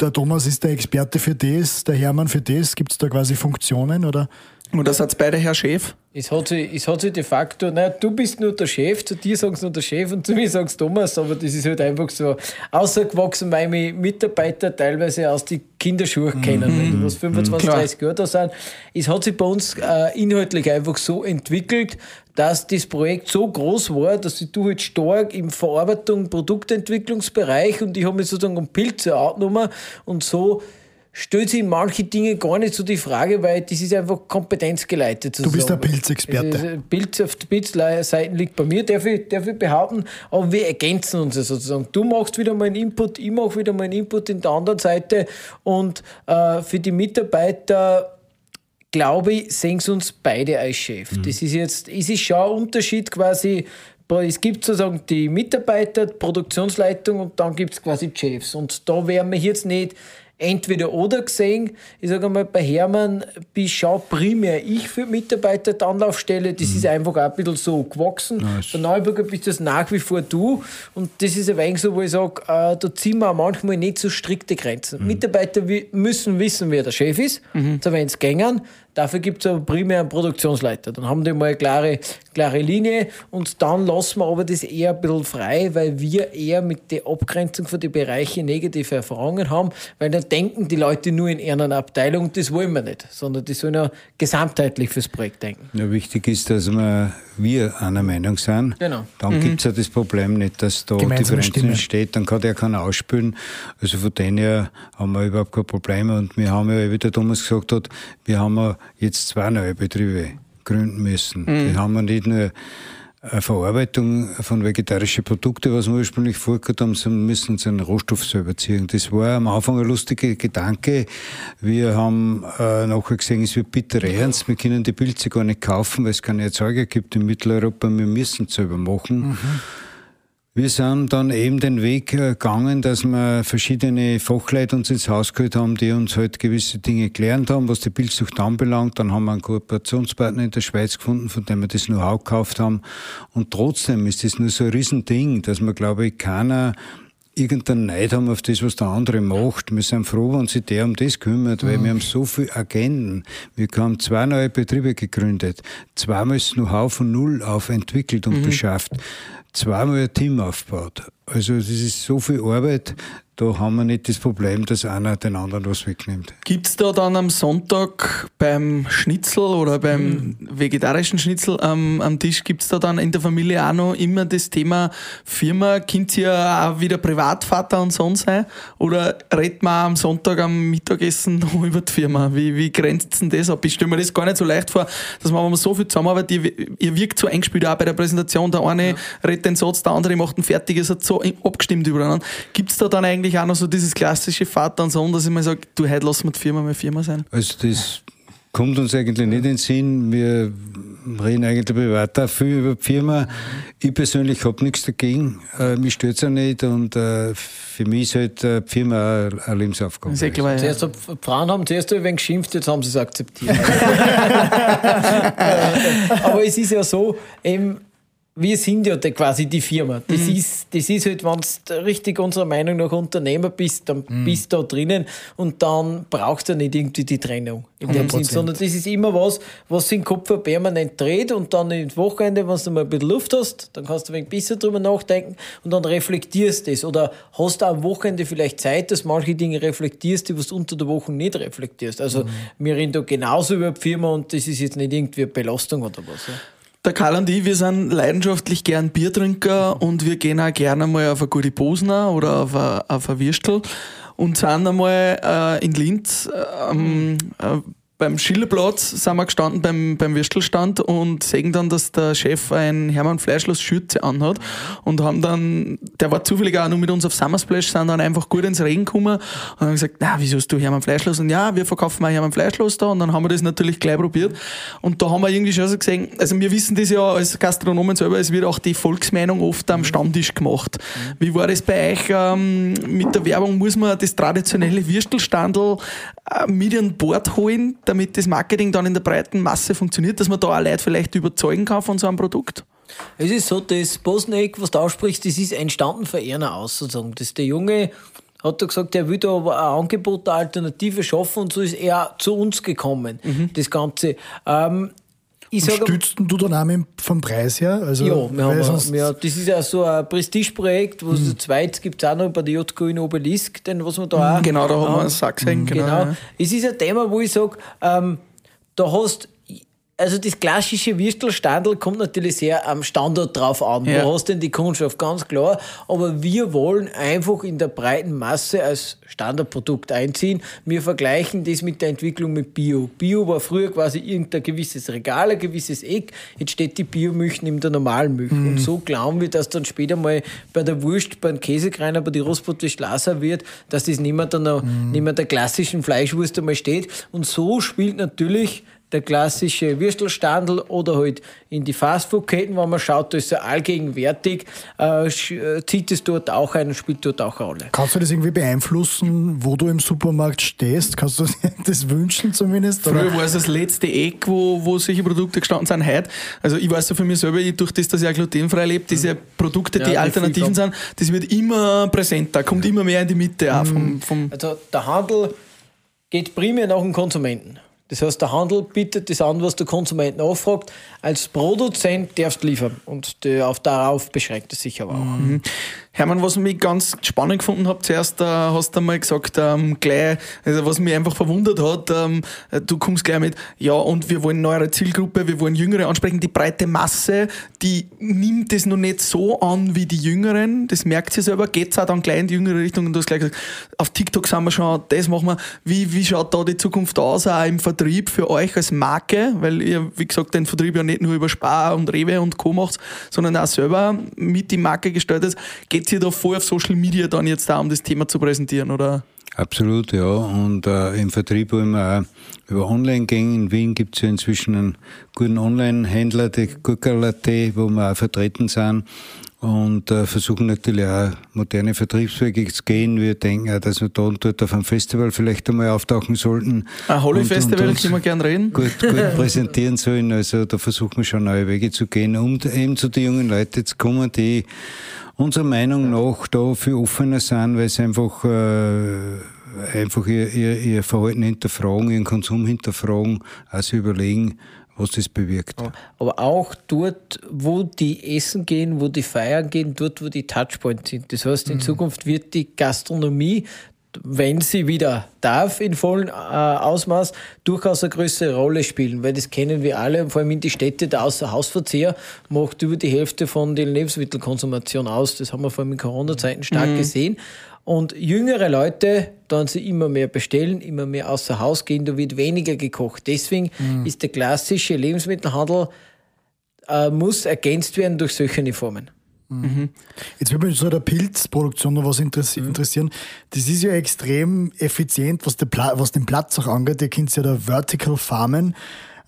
der Thomas ist der Experte für das, der Hermann für das? Gibt es da quasi Funktionen oder? Und da seid beide Herr Chef? Es hat sich, es hat sich de facto, naja, du bist nur der Chef, zu dir sagen sie nur der Chef und zu mir sagen sie Thomas, aber das ist halt einfach so ausgewachsen, weil mich Mitarbeiter teilweise aus den Kinderschuhen Mhm. kennen, wenn die was 25, Klar. 30 Jahre da sind. Es hat sich bei uns äh, inhaltlich einfach so entwickelt, dass das Projekt so groß war, dass ich du halt stark im Verarbeitung, Produktentwicklungsbereich und ich habe mich sozusagen um Pilze angenommen und so stellt sich manche Dinge gar nicht so die Frage, weil das ist einfach kompetenzgeleitet. Du bist der sozusagen. Pilzexperte. Ist- Pilz auf der Pilzseite liegt bei mir, darf ich, darf ich behaupten, aber wir ergänzen uns ja sozusagen. Du machst wieder mal einen Input, ich mache wieder mal einen Input in der anderen Seite und äh, für die Mitarbeiter glaube ich, sehen sie uns beide als Chef. Mhm. Das ist jetzt, es ist schon ein Unterschied quasi. Es gibt sozusagen die Mitarbeiter, die Produktionsleitung und dann gibt es quasi Chefs. Und da werden wir jetzt nicht entweder oder gesehen. Ich sage mal, bei Hermann bin schon primär ich für Mitarbeiter die Anlaufstelle. Das ist einfach auch ein bisschen so gewachsen. Bei Neuburger bist das nach wie vor du. Und das ist ein wenig so, wo ich sage, äh, da ziehen wir auch manchmal nicht so strikte Grenzen. Mitarbeiter wi- müssen wissen, wer der Chef ist, so wenn es gängen. Dafür gibt es aber primär einen Produktionsleiter. Dann haben die mal eine klare, klare Linie und dann lassen wir aber das eher ein bisschen frei, weil wir eher mit der Abgrenzung von den Bereichen negative Erfahrungen haben, weil dann denken die Leute nur in einer Abteilung und das wollen wir nicht, sondern die sollen ja gesamtheitlich fürs Projekt denken. Ja, wichtig ist, dass wir, wir einer Meinung sind. Genau. Dann gibt's ja das Problem nicht, dass da Gemeinsame Differenzen Stimme. entsteht. Dann kann der keiner ausspülen. Also von denen her haben wir überhaupt keine Probleme. Und wir haben ja, wie der Thomas gesagt hat, wir haben ja jetzt zwei neue Betriebe gründen müssen. Die haben wir nicht nur eine Verarbeitung von vegetarischen Produkten, was wir ursprünglich vorgehabt haben, sondern müssen unseren Rohstoff selber ziehen. Das war am Anfang ein lustiger Gedanke. Wir haben äh, nachher gesehen, es wird bitter ernst. Wir können die Pilze gar nicht kaufen, weil es keine Erzeuger gibt in Mitteleuropa. Wir müssen es selber machen. Wir sind dann eben den Weg äh, gegangen, dass wir verschiedene Fachleute uns ins Haus geholt haben, die uns halt gewisse Dinge gelernt haben, was die Bildsucht anbelangt. Dann haben wir einen Kooperationspartner in der Schweiz gefunden, von dem wir das Know-how gekauft haben. Und trotzdem ist das nur so ein Riesending, dass man, glaube ich, keiner irgendeinen Neid haben auf das, was der andere macht. Wir sind froh, wenn sich der um das kümmert, weil wir haben so viele Agenten. Wir haben zwei neue Betriebe gegründet, zweimal das Know-how von Null auf entwickelt und beschafft, zweimal ein Team aufgebaut. Also das ist so viel Arbeit, da haben wir nicht das Problem, dass einer den anderen was wegnimmt. Gibt's da dann am Sonntag beim Schnitzel oder beim vegetarischen Schnitzel am, am Tisch, gibt's da dann in der Familie auch noch immer das Thema Firma? Könnt ihr auch wieder Privatvater und Sohn sein? Oder redet man am Sonntag am Mittagessen noch über die Firma? Wie, wie grenzt denn das ab? Ich stelle mir das gar nicht so leicht vor, dass man, wenn man so viel zusammenarbeitet, ihr, ihr wirkt so eingespielt auch bei der Präsentation. Der eine redet den Satz, der andere macht einen fertig, es hat so abgestimmt übereinander. Gibt's da dann eigentlich auch noch so dieses klassische Vater und Sohn, dass ich mal sage, du, heute lassen wir die Firma mal Firma sein? Also das kommt uns eigentlich nicht in den Sinn. Wir reden eigentlich privat auch viel über die Firma. Ich persönlich habe nichts dagegen. Äh, mich stört es auch nicht. Und äh, für mich ist halt äh, die Firma auch eine Lebensaufgabe. Eh klar, ja. Zuerst, Frauen haben zuerst ein wenig geschimpft, jetzt haben sie es akzeptiert. Aber es ist ja so, eben, wir sind ja quasi die Firma. Das, ist, das ist halt, wenn du richtig unserer Meinung nach Unternehmer bist, dann bist du da drinnen und dann brauchst du nicht irgendwie die Trennung. In dem Sinn, sondern das ist immer was, was im Kopf permanent dreht und dann ins Wochenende, wenn du mal ein bisschen Luft hast, dann kannst du ein besser drüber nachdenken und dann reflektierst du das. Oder hast du am Wochenende vielleicht Zeit, dass manche Dinge reflektierst, die du unter der Woche nicht reflektierst. Also wir reden da genauso über die Firma und das ist jetzt nicht irgendwie eine Belastung oder was. Ja. Der Karl und ich, wir sind leidenschaftlich gern Biertrinker und wir gehen auch gerne mal auf eine gute Posner oder auf eine, Würstel und sind einmal äh, in Linz äh, am, äh, beim Schillerplatz sind wir gestanden beim, beim Würstelstand und sehen dann, dass der Chef ein Hermann Fleischlos Schürze anhat und haben dann, der war zufällig auch noch mit uns auf Summersplash, sind dann einfach gut ins Regen gekommen und haben gesagt, na, wieso hast du Hermann Fleischlos? Und ja, wir verkaufen auch Hermann Fleischlos da und dann haben wir das natürlich gleich probiert und da haben wir irgendwie schon so gesehen, also wir wissen das ja als Gastronomen selber, es wird auch die Volksmeinung oft am Stammtisch gemacht. Wie war das bei euch ähm, mit der Werbung? Muss man das traditionelle Würstelstandel äh, mit an Bord holen, damit das Marketing dann in der breiten Masse funktioniert, dass man da auch Leute vielleicht überzeugen kann von so einem Produkt? Es ist so, das Bosneck, was du aussprichst, das ist entstanden von einer aus, sozusagen. Das der junge hat er gesagt, er will da aber ein Angebot, eine Alternative schaffen und so ist er zu uns gekommen, das Ganze. Ähm, ich sag, Stützten du auch mit, vom Preis her? Also, ja, wir haben, sonst- ja, das ist ja so ein Prestigeprojekt, wo es zu zweit gibt es auch noch bei der JK in Obelisk, den, was wir da auch Genau, da haben wir einen Sack gesehen, genau, ja. Es ist ein Thema, wo ich sage, ähm, da hast also das klassische Würstelstandel kommt natürlich sehr am Standort drauf an. Ja. Du hast denn die Kundschaft, ganz klar. Aber wir wollen einfach in der breiten Masse als Standardprodukt einziehen. Wir vergleichen das mit der Entwicklung mit Bio. Bio war früher quasi irgendein gewisses Regal, ein gewisses Eck. Jetzt steht die Biomilch neben der normalen Milch. Und so glauben wir, dass dann später mal bei der Wurst, beim Käsekreiner, bei der Rostbrotwurst Laser wird, dass das nicht mehr, dann noch, nicht mehr der klassischen Fleischwurst einmal steht. Und so spielt natürlich der klassische Würstelstandel oder halt in die Fastfood-Ketten, wenn man schaut, da ist er allgegenwärtig, äh, äh, zieht es dort auch ein und spielt dort auch eine Rolle. Kannst du das irgendwie beeinflussen, wo du im Supermarkt stehst? Kannst du dir das wünschen zumindest? Oder? Früher war es das letzte Eck, wo, wo solche Produkte gestanden sind. Heute, also ich weiß ja für mich selber, ich, durch das, dass ich auch glutenfrei lebe, diese Produkte, Ja, die die Alternativen sind, das wird immer präsenter, kommt immer mehr in die Mitte auch vom, vom Also der Handel geht primär nach dem Konsumenten. Das heißt, der Handel bietet das an, was der Konsument nachfragt. Als Produzent darfst du liefern. Und auf, darauf beschränkt es sich aber auch. Hermann, was mich ganz spannend gefunden habe, zuerst äh, hast du einmal gesagt, ähm, gleich, also was mich einfach verwundert hat, ähm, äh, du kommst gleich mit, ja, und wir wollen neuere Zielgruppe, wir wollen Jüngere ansprechen, die breite Masse, die nimmt das noch nicht so an wie die Jüngeren, das merkt sie selber, geht's auch dann gleich in die jüngere Richtung? Und du hast gleich gesagt, auf TikTok sind wir schon, das machen wir, wie, wie schaut da die Zukunft aus, auch im Vertrieb für euch als Marke, weil ihr, wie gesagt, den Vertrieb ja nicht nur über Spar und Rewe und Co. macht, sondern auch selber mit die Marke gestaltet. Geht ihr da voll auf Social Media dann jetzt da, um das Thema zu präsentieren, oder? Absolut, ja. Und äh, im Vertrieb wollen wir auch über Online gehen. In Wien gibt es ja inzwischen einen guten Online-Händler, die Gurkal.at, wo wir auch vertreten sind. Und äh, versuchen natürlich auch moderne Vertriebswege zu gehen. Wir denken auch, dass wir da und dort auf einem Festival vielleicht einmal auftauchen sollten. Ein Holly Und- Festival, und uns können wir gerne reden. Gut, gut präsentieren sollen. Also da versuchen wir schon neue Wege zu gehen, um eben zu den jungen Leuten zu kommen, die unserer Meinung nach da viel offener sind, weil sie einfach, äh, einfach ihr, ihr, ihr Verhalten hinterfragen, ihren Konsum hinterfragen, also überlegen, was das bewirkt. Aber auch dort, wo die essen gehen, wo die feiern gehen, dort, wo die Touchpoints sind. Das heißt, in Zukunft wird die Gastronomie, wenn sie wieder darf, in vollem äh, Ausmaß, durchaus eine größere Rolle spielen, weil das kennen wir alle, vor allem in die Städte, der Außerhausverzehr macht über die Hälfte von der Lebensmittelkonsumation aus. Das haben wir vor allem in Corona-Zeiten stark gesehen. Und jüngere Leute, dann sie immer mehr bestellen, immer mehr außer Haus gehen, da wird weniger gekocht. Deswegen ist der klassische Lebensmittelhandel äh, muss ergänzt werden durch solche Formen. Jetzt würde mich so der Pilzproduktion noch was interessi interessieren. Das ist ja extrem effizient, was, den Platz auch angeht. Ihr kennt ja da Vertical Farmen.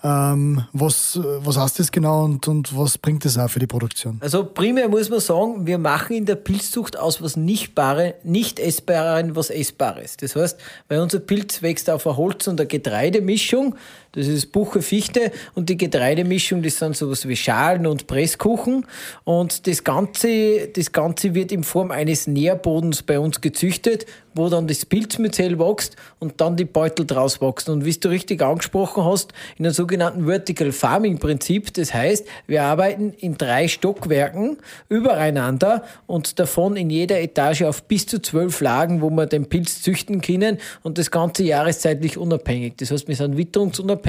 Ähm, was, was heißt das genau und, und was bringt das auch für die Produktion? Also primär muss man sagen, wir machen in der Pilzzucht aus was Nichtbare, nicht Essbaren was Essbares. Das heißt, weil unser Pilz wächst auf einer Holz- und einer Getreidemischung, das ist Buche, Fichte und die Getreidemischung, das sind sowas wie Schalen und Presskuchen und das Ganze, das Ganze wird in Form eines Nährbodens bei uns gezüchtet, wo dann das Pilzmyzel wächst und dann die Beutel draus wachsen. Und wie du richtig angesprochen hast, in einem sogenannten Vertical Farming Prinzip, das heißt, wir arbeiten in drei Stockwerken übereinander und davon in jeder Etage auf bis zu zwölf Lagen, wo wir den Pilz züchten können und das Ganze jahreszeitlich unabhängig. Das heißt, wir sind witterungsunabhängig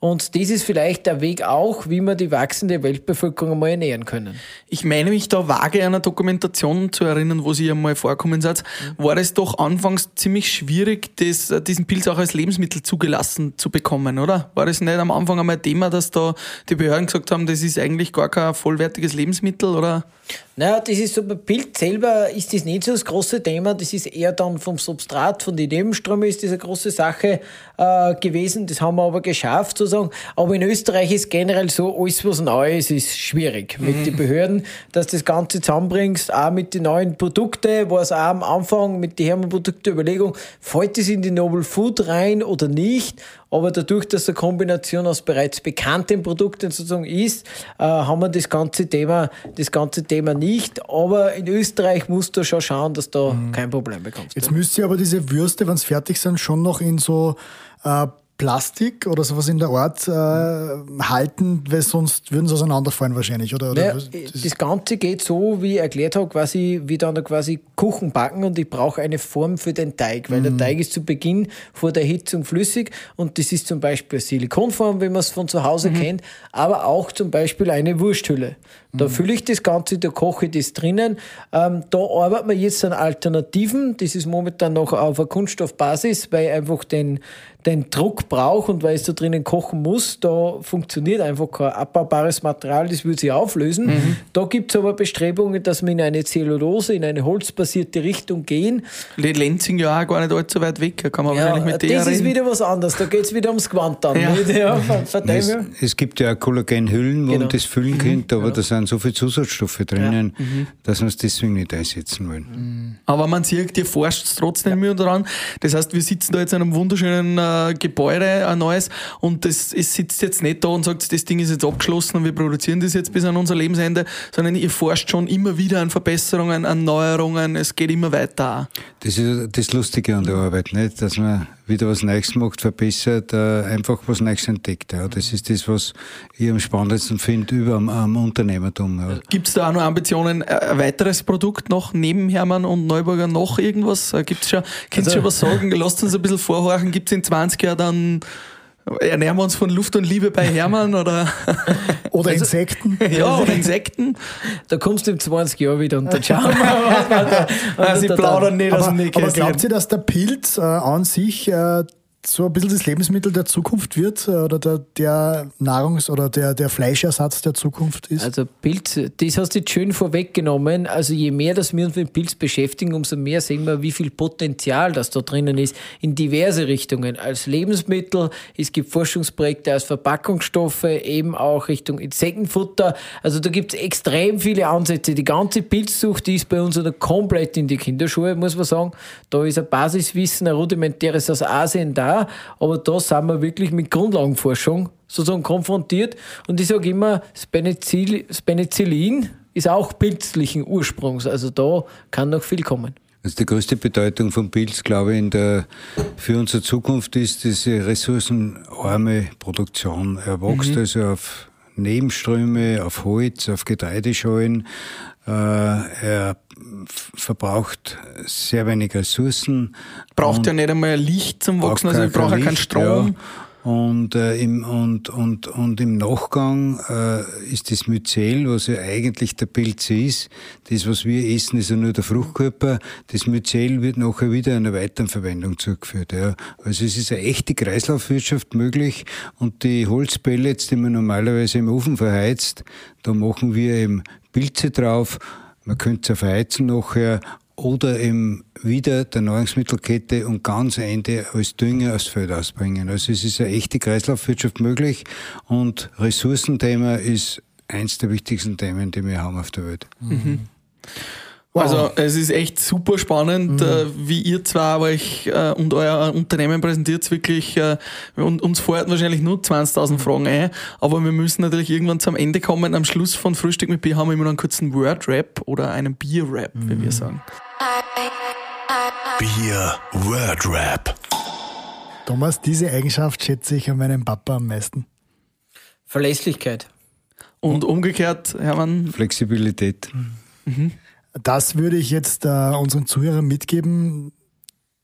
und das ist vielleicht der Weg auch, wie wir die wachsende Weltbevölkerung einmal ernähren können. Ich meine mich da vage an eine Dokumentation zu erinnern, wo Sie einmal vorkommen seid. War es doch anfangs ziemlich schwierig, das, äh, diesen Pilz auch als Lebensmittel zugelassen zu bekommen, oder? War das nicht am Anfang einmal Thema, dass da die Behörden gesagt haben, das ist eigentlich gar kein vollwertiges Lebensmittel, oder? Naja, das ist so, bei Pilz selber ist das nicht so das große Thema, das ist eher dann vom Substrat, von den Nebenströmen ist das eine große Sache äh, gewesen, das haben wir aber geschafft sozusagen. Aber in Österreich ist generell so, alles was neu ist, ist schwierig mit den Behörden, dass das Ganze zusammenbringst, auch mit den neuen Produkten, war es auch am Anfang mit der Hermann-Produkte-Überlegung, fällt es in die Novel Food rein oder nicht? Aber dadurch, dass eine Kombination aus bereits bekannten Produkten sozusagen ist, äh, haben wir das ganze Thema, das ganze Thema nicht. Aber in Österreich musst du schon schauen, dass du mhm. kein Problem bekommst. Jetzt müsst ihr aber diese Würste, wenn sie fertig sind, schon noch in so äh, Plastik oder sowas in der Art äh, halten, weil sonst würden sie auseinanderfallen wahrscheinlich, oder? oder naja, das, Ganze geht so, wie ich erklärt habe, quasi wie dann quasi Kuchen backen und ich brauche eine Form für den Teig, weil mhm. der Teig ist zu Beginn vor der Hitzung flüssig und das ist zum Beispiel Silikonform, wie man es von zu Hause mhm. kennt, aber auch zum Beispiel eine Wursthülle. Da mhm. fülle ich das Ganze, da koche ich das drinnen. Ähm, da arbeiten wir jetzt an Alternativen. Das ist momentan noch auf einer Kunststoffbasis, weil einfach den, den Druck braucht und weil es da drinnen kochen muss. Da funktioniert einfach kein abbaubares Material, das würde sich auflösen. Mhm. Da gibt es aber Bestrebungen, dass wir in eine Zellulose, in eine holzbasierte Richtung gehen. Lenzing ja auch gar nicht allzu weit weg, da kann man ja, wahrscheinlich mit der Das reden. ist wieder was anderes, da geht es wieder ums Quant dann. Ja. Ja, es, es, gibt ja Kollagenhüllen, wo genau. man das füllen mhm. könnte, aber genau. das sind sind so viele Zusatzstoffe drinnen, ja. mhm. dass wir es deswegen nicht einsetzen wollen. Mhm. Aber man sieht, ihr forscht trotzdem ja. dran. Das heißt, wir sitzen da jetzt in einem wunderschönen äh, Gebäude, ein neues, und das, es sitzt jetzt nicht da und sagt, das Ding ist jetzt abgeschlossen und wir produzieren das jetzt bis an unser Lebensende, sondern ihr forscht schon immer wieder an Verbesserungen, an Neuerungen, es geht immer weiter. Das ist das Lustige an der Arbeit, nicht? dass man wieder was Neues macht, verbessert, äh, einfach was Neues entdeckt. Ja. Das ist das, was ich am spannendsten finde über am, am Unternehmertum. Ja. Gibt es da auch noch Ambitionen, äh, ein weiteres Produkt noch neben Hermann und Neuburger noch irgendwas? Äh, Gibt es schon, kannst du also, schon was sagen? Lasst uns ein bisschen vorhorchen. Gibt es in 20 Jahren dann Ernähren wir uns von Luft und Liebe bei Hermann oder? oder also, Insekten? Ja, oder Insekten. Da kommst du in 20 Jahren wieder und dann schauen wir mal, was da, was Sie plaudern nicht aus dem Aber glaubt ihr, dass der Pilz äh, an sich äh, so ein bisschen das Lebensmittel der Zukunft wird äh, oder der, der Nahrungs- oder der, der Fleischersatz der Zukunft ist? Also Pilz, das hast du jetzt schön vorweggenommen. Also je mehr, dass wir uns mit Pilz beschäftigen, umso mehr sehen wir, wie viel Potenzial das da drinnen ist in diverse Richtungen. Als Lebensmittel, es gibt Forschungsprojekte als Verpackungsstoffe, eben auch Richtung Insektenfutter. Also da gibt es extrem viele Ansätze. Die ganze Pilzsucht, die ist bei uns komplett in die Kinderschule, muss man sagen. Da ist ein Basiswissen, ein rudimentäres aus Asien da aber da sind wir wirklich mit Grundlagenforschung sozusagen konfrontiert. Und ich sage immer, das, Penicillin, das Penicillin ist auch pilzlichen Ursprungs. Also da kann noch viel kommen. Also die größte Bedeutung von Pilz, glaube ich, der, für unsere Zukunft ist diese ressourcenarme Produktion. Er wächst mhm. also auf Nebenströme, auf Holz, auf Getreideschalen. Äh, er verbraucht sehr wenig Ressourcen. Braucht ja nicht einmal Licht zum Wachsen, also ich brauche ja keinen Strom. Ja. Und, äh, im, und, und, und im Nachgang äh, ist das Myzel, was ja eigentlich der Pilz ist, das, was wir essen, ist ja nur der Fruchtkörper. Das Myzel wird nachher wieder einer weiteren Verwendung zugeführt. Ja. Also es ist eine echte Kreislaufwirtschaft möglich und die Holzpellets, die man normalerweise im Ofen verheizt, da machen wir eben Pilze drauf. Man könnte es verheizen nachher oder eben wieder der Nahrungsmittelkette und ganz Ende als Dünger aufs Feld ausbringen. Also es ist eine echte Kreislaufwirtschaft möglich und Ressourcenthema ist eins der wichtigsten Themen, die wir haben auf der Welt. Mhm. Wow. Also es ist echt super spannend, mhm. äh, wie ihr zwar euch äh, und euer Unternehmen präsentiert, wirklich äh, und uns feuert wahrscheinlich nur 20.000 Fragen ein, aber wir müssen natürlich irgendwann zum Ende kommen. Am Schluss von Frühstück mit Bier haben wir immer noch einen kurzen Word-Rap oder einen Bier-Rap, mhm. wie wir mhm. sagen. Bier Word Rap. Thomas, diese Eigenschaft schätze ich an meinem Papa am meisten. Verlässlichkeit. Und umgekehrt, Hermann? Flexibilität. Mhm. Das würde ich jetzt äh, unseren Zuhörern mitgeben,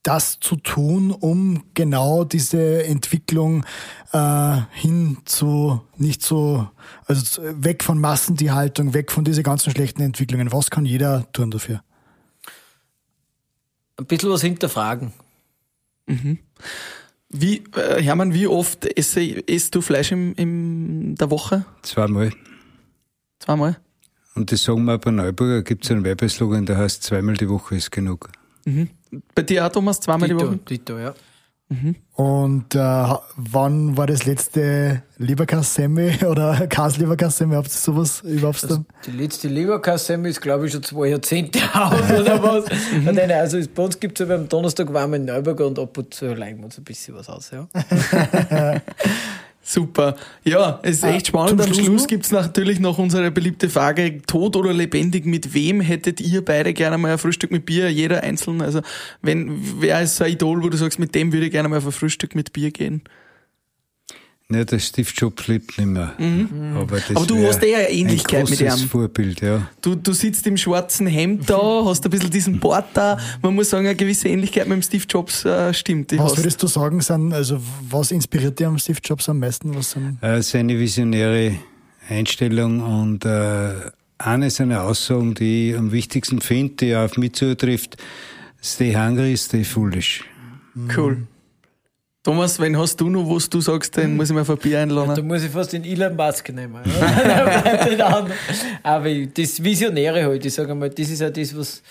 das zu tun, um genau diese Entwicklung äh, hin zu nicht so, also weg von Massentierhaltung, weg von diesen ganzen schlechten Entwicklungen. Was kann jeder tun dafür? Ein bisschen was hinterfragen. Mhm. Wie, äh, Hermann, wie oft esse, isst du Fleisch in, in der Woche? Zweimal. Zweimal? Und das sagen wir bei Neuburger, gibt es einen Werbeslogan, der heißt zweimal die Woche ist genug. Mhm. Bei dir auch, Thomas, zweimal Dito, die Woche? Dito, ja. Mhm. Und äh, wann war das letzte Leberkassemmel oder Kasleberkassemmel? Habt ihr sowas überhaupt also Die letzte Leberkassemmel ist, glaube ich, schon zwei Jahrzehnte aus oder was. mhm. Nein, also bei uns gibt es ja am Donnerstag warm in Neuburger und ab und zu leihen wir uns ein bisschen was aus. Ja. Super. Ja, es ist Ah, echt spannend. zum Am Schluss noch? gibt's natürlich noch unsere beliebte Frage, tot oder lebendig, mit wem hättet ihr beide gerne mal ein Frühstück mit Bier, jeder einzeln? Also, wenn, wer ist so ein Idol, wo du sagst, mit dem würde ich gerne mal auf ein Frühstück mit Bier gehen? Ne, der Steve Jobs lebt nicht mehr. Aber, das Mhm. Aber du hast eh eine Ähnlichkeit ein mit großes ihm. Vorbild, ja. Du, du sitzt im schwarzen Hemd da, hast ein bisschen diesen Bart da. Man muss sagen, eine gewisse Ähnlichkeit mit dem Steve Jobs äh, stimmt. Was hast. würdest du sagen, sind, also was inspiriert dich am Steve Jobs am meisten? Was sind, Äh, seine visionäre Einstellung und äh, eine seiner Aussagen, die ich am wichtigsten finde, die auf mich zutrifft, stay hungry, stay foolish. Cool. Thomas, wenn hast du noch, was du sagst, den muss ich mir auf ein Bier Da einladen. muss ich fast den Elon Musk nehmen. Aber das Visionäre halt, ich sage mal, das ist ja das, was,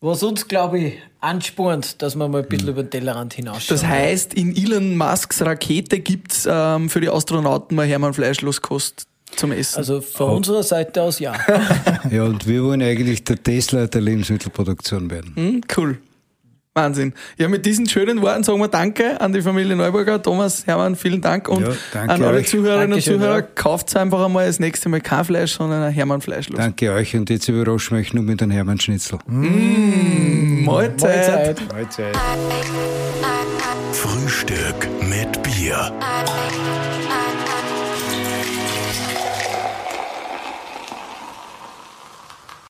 was uns, glaube ich, anspornt, dass wir mal ein bisschen über den Tellerrand hinausschauen. Das heißt, in Elon Musks Rakete gibt's ähm, für die Astronauten mal Hermann Fleischloskost zum Essen. also von unserer Seite aus ja. Ja, und wir wollen eigentlich der Tesla der Lebensmittelproduktion werden. Hm, cool. Wahnsinn. Ja, mit diesen schönen Worten sagen wir Danke an die Familie Neuburger. Thomas, Hermann, vielen Dank. Und Ja, an alle euch. Zuhörerinnen Dankeschön, und Zuhörer, ja. kauft einfach einmal das nächste Mal kein Fleisch, sondern ein Hermann Fleischlos. Danke euch und jetzt überraschen wir euch nur mit einem Hermann Schnitzel. Mahlzeit. Mahlzeit. Mahlzeit. Frühstück mit Bier.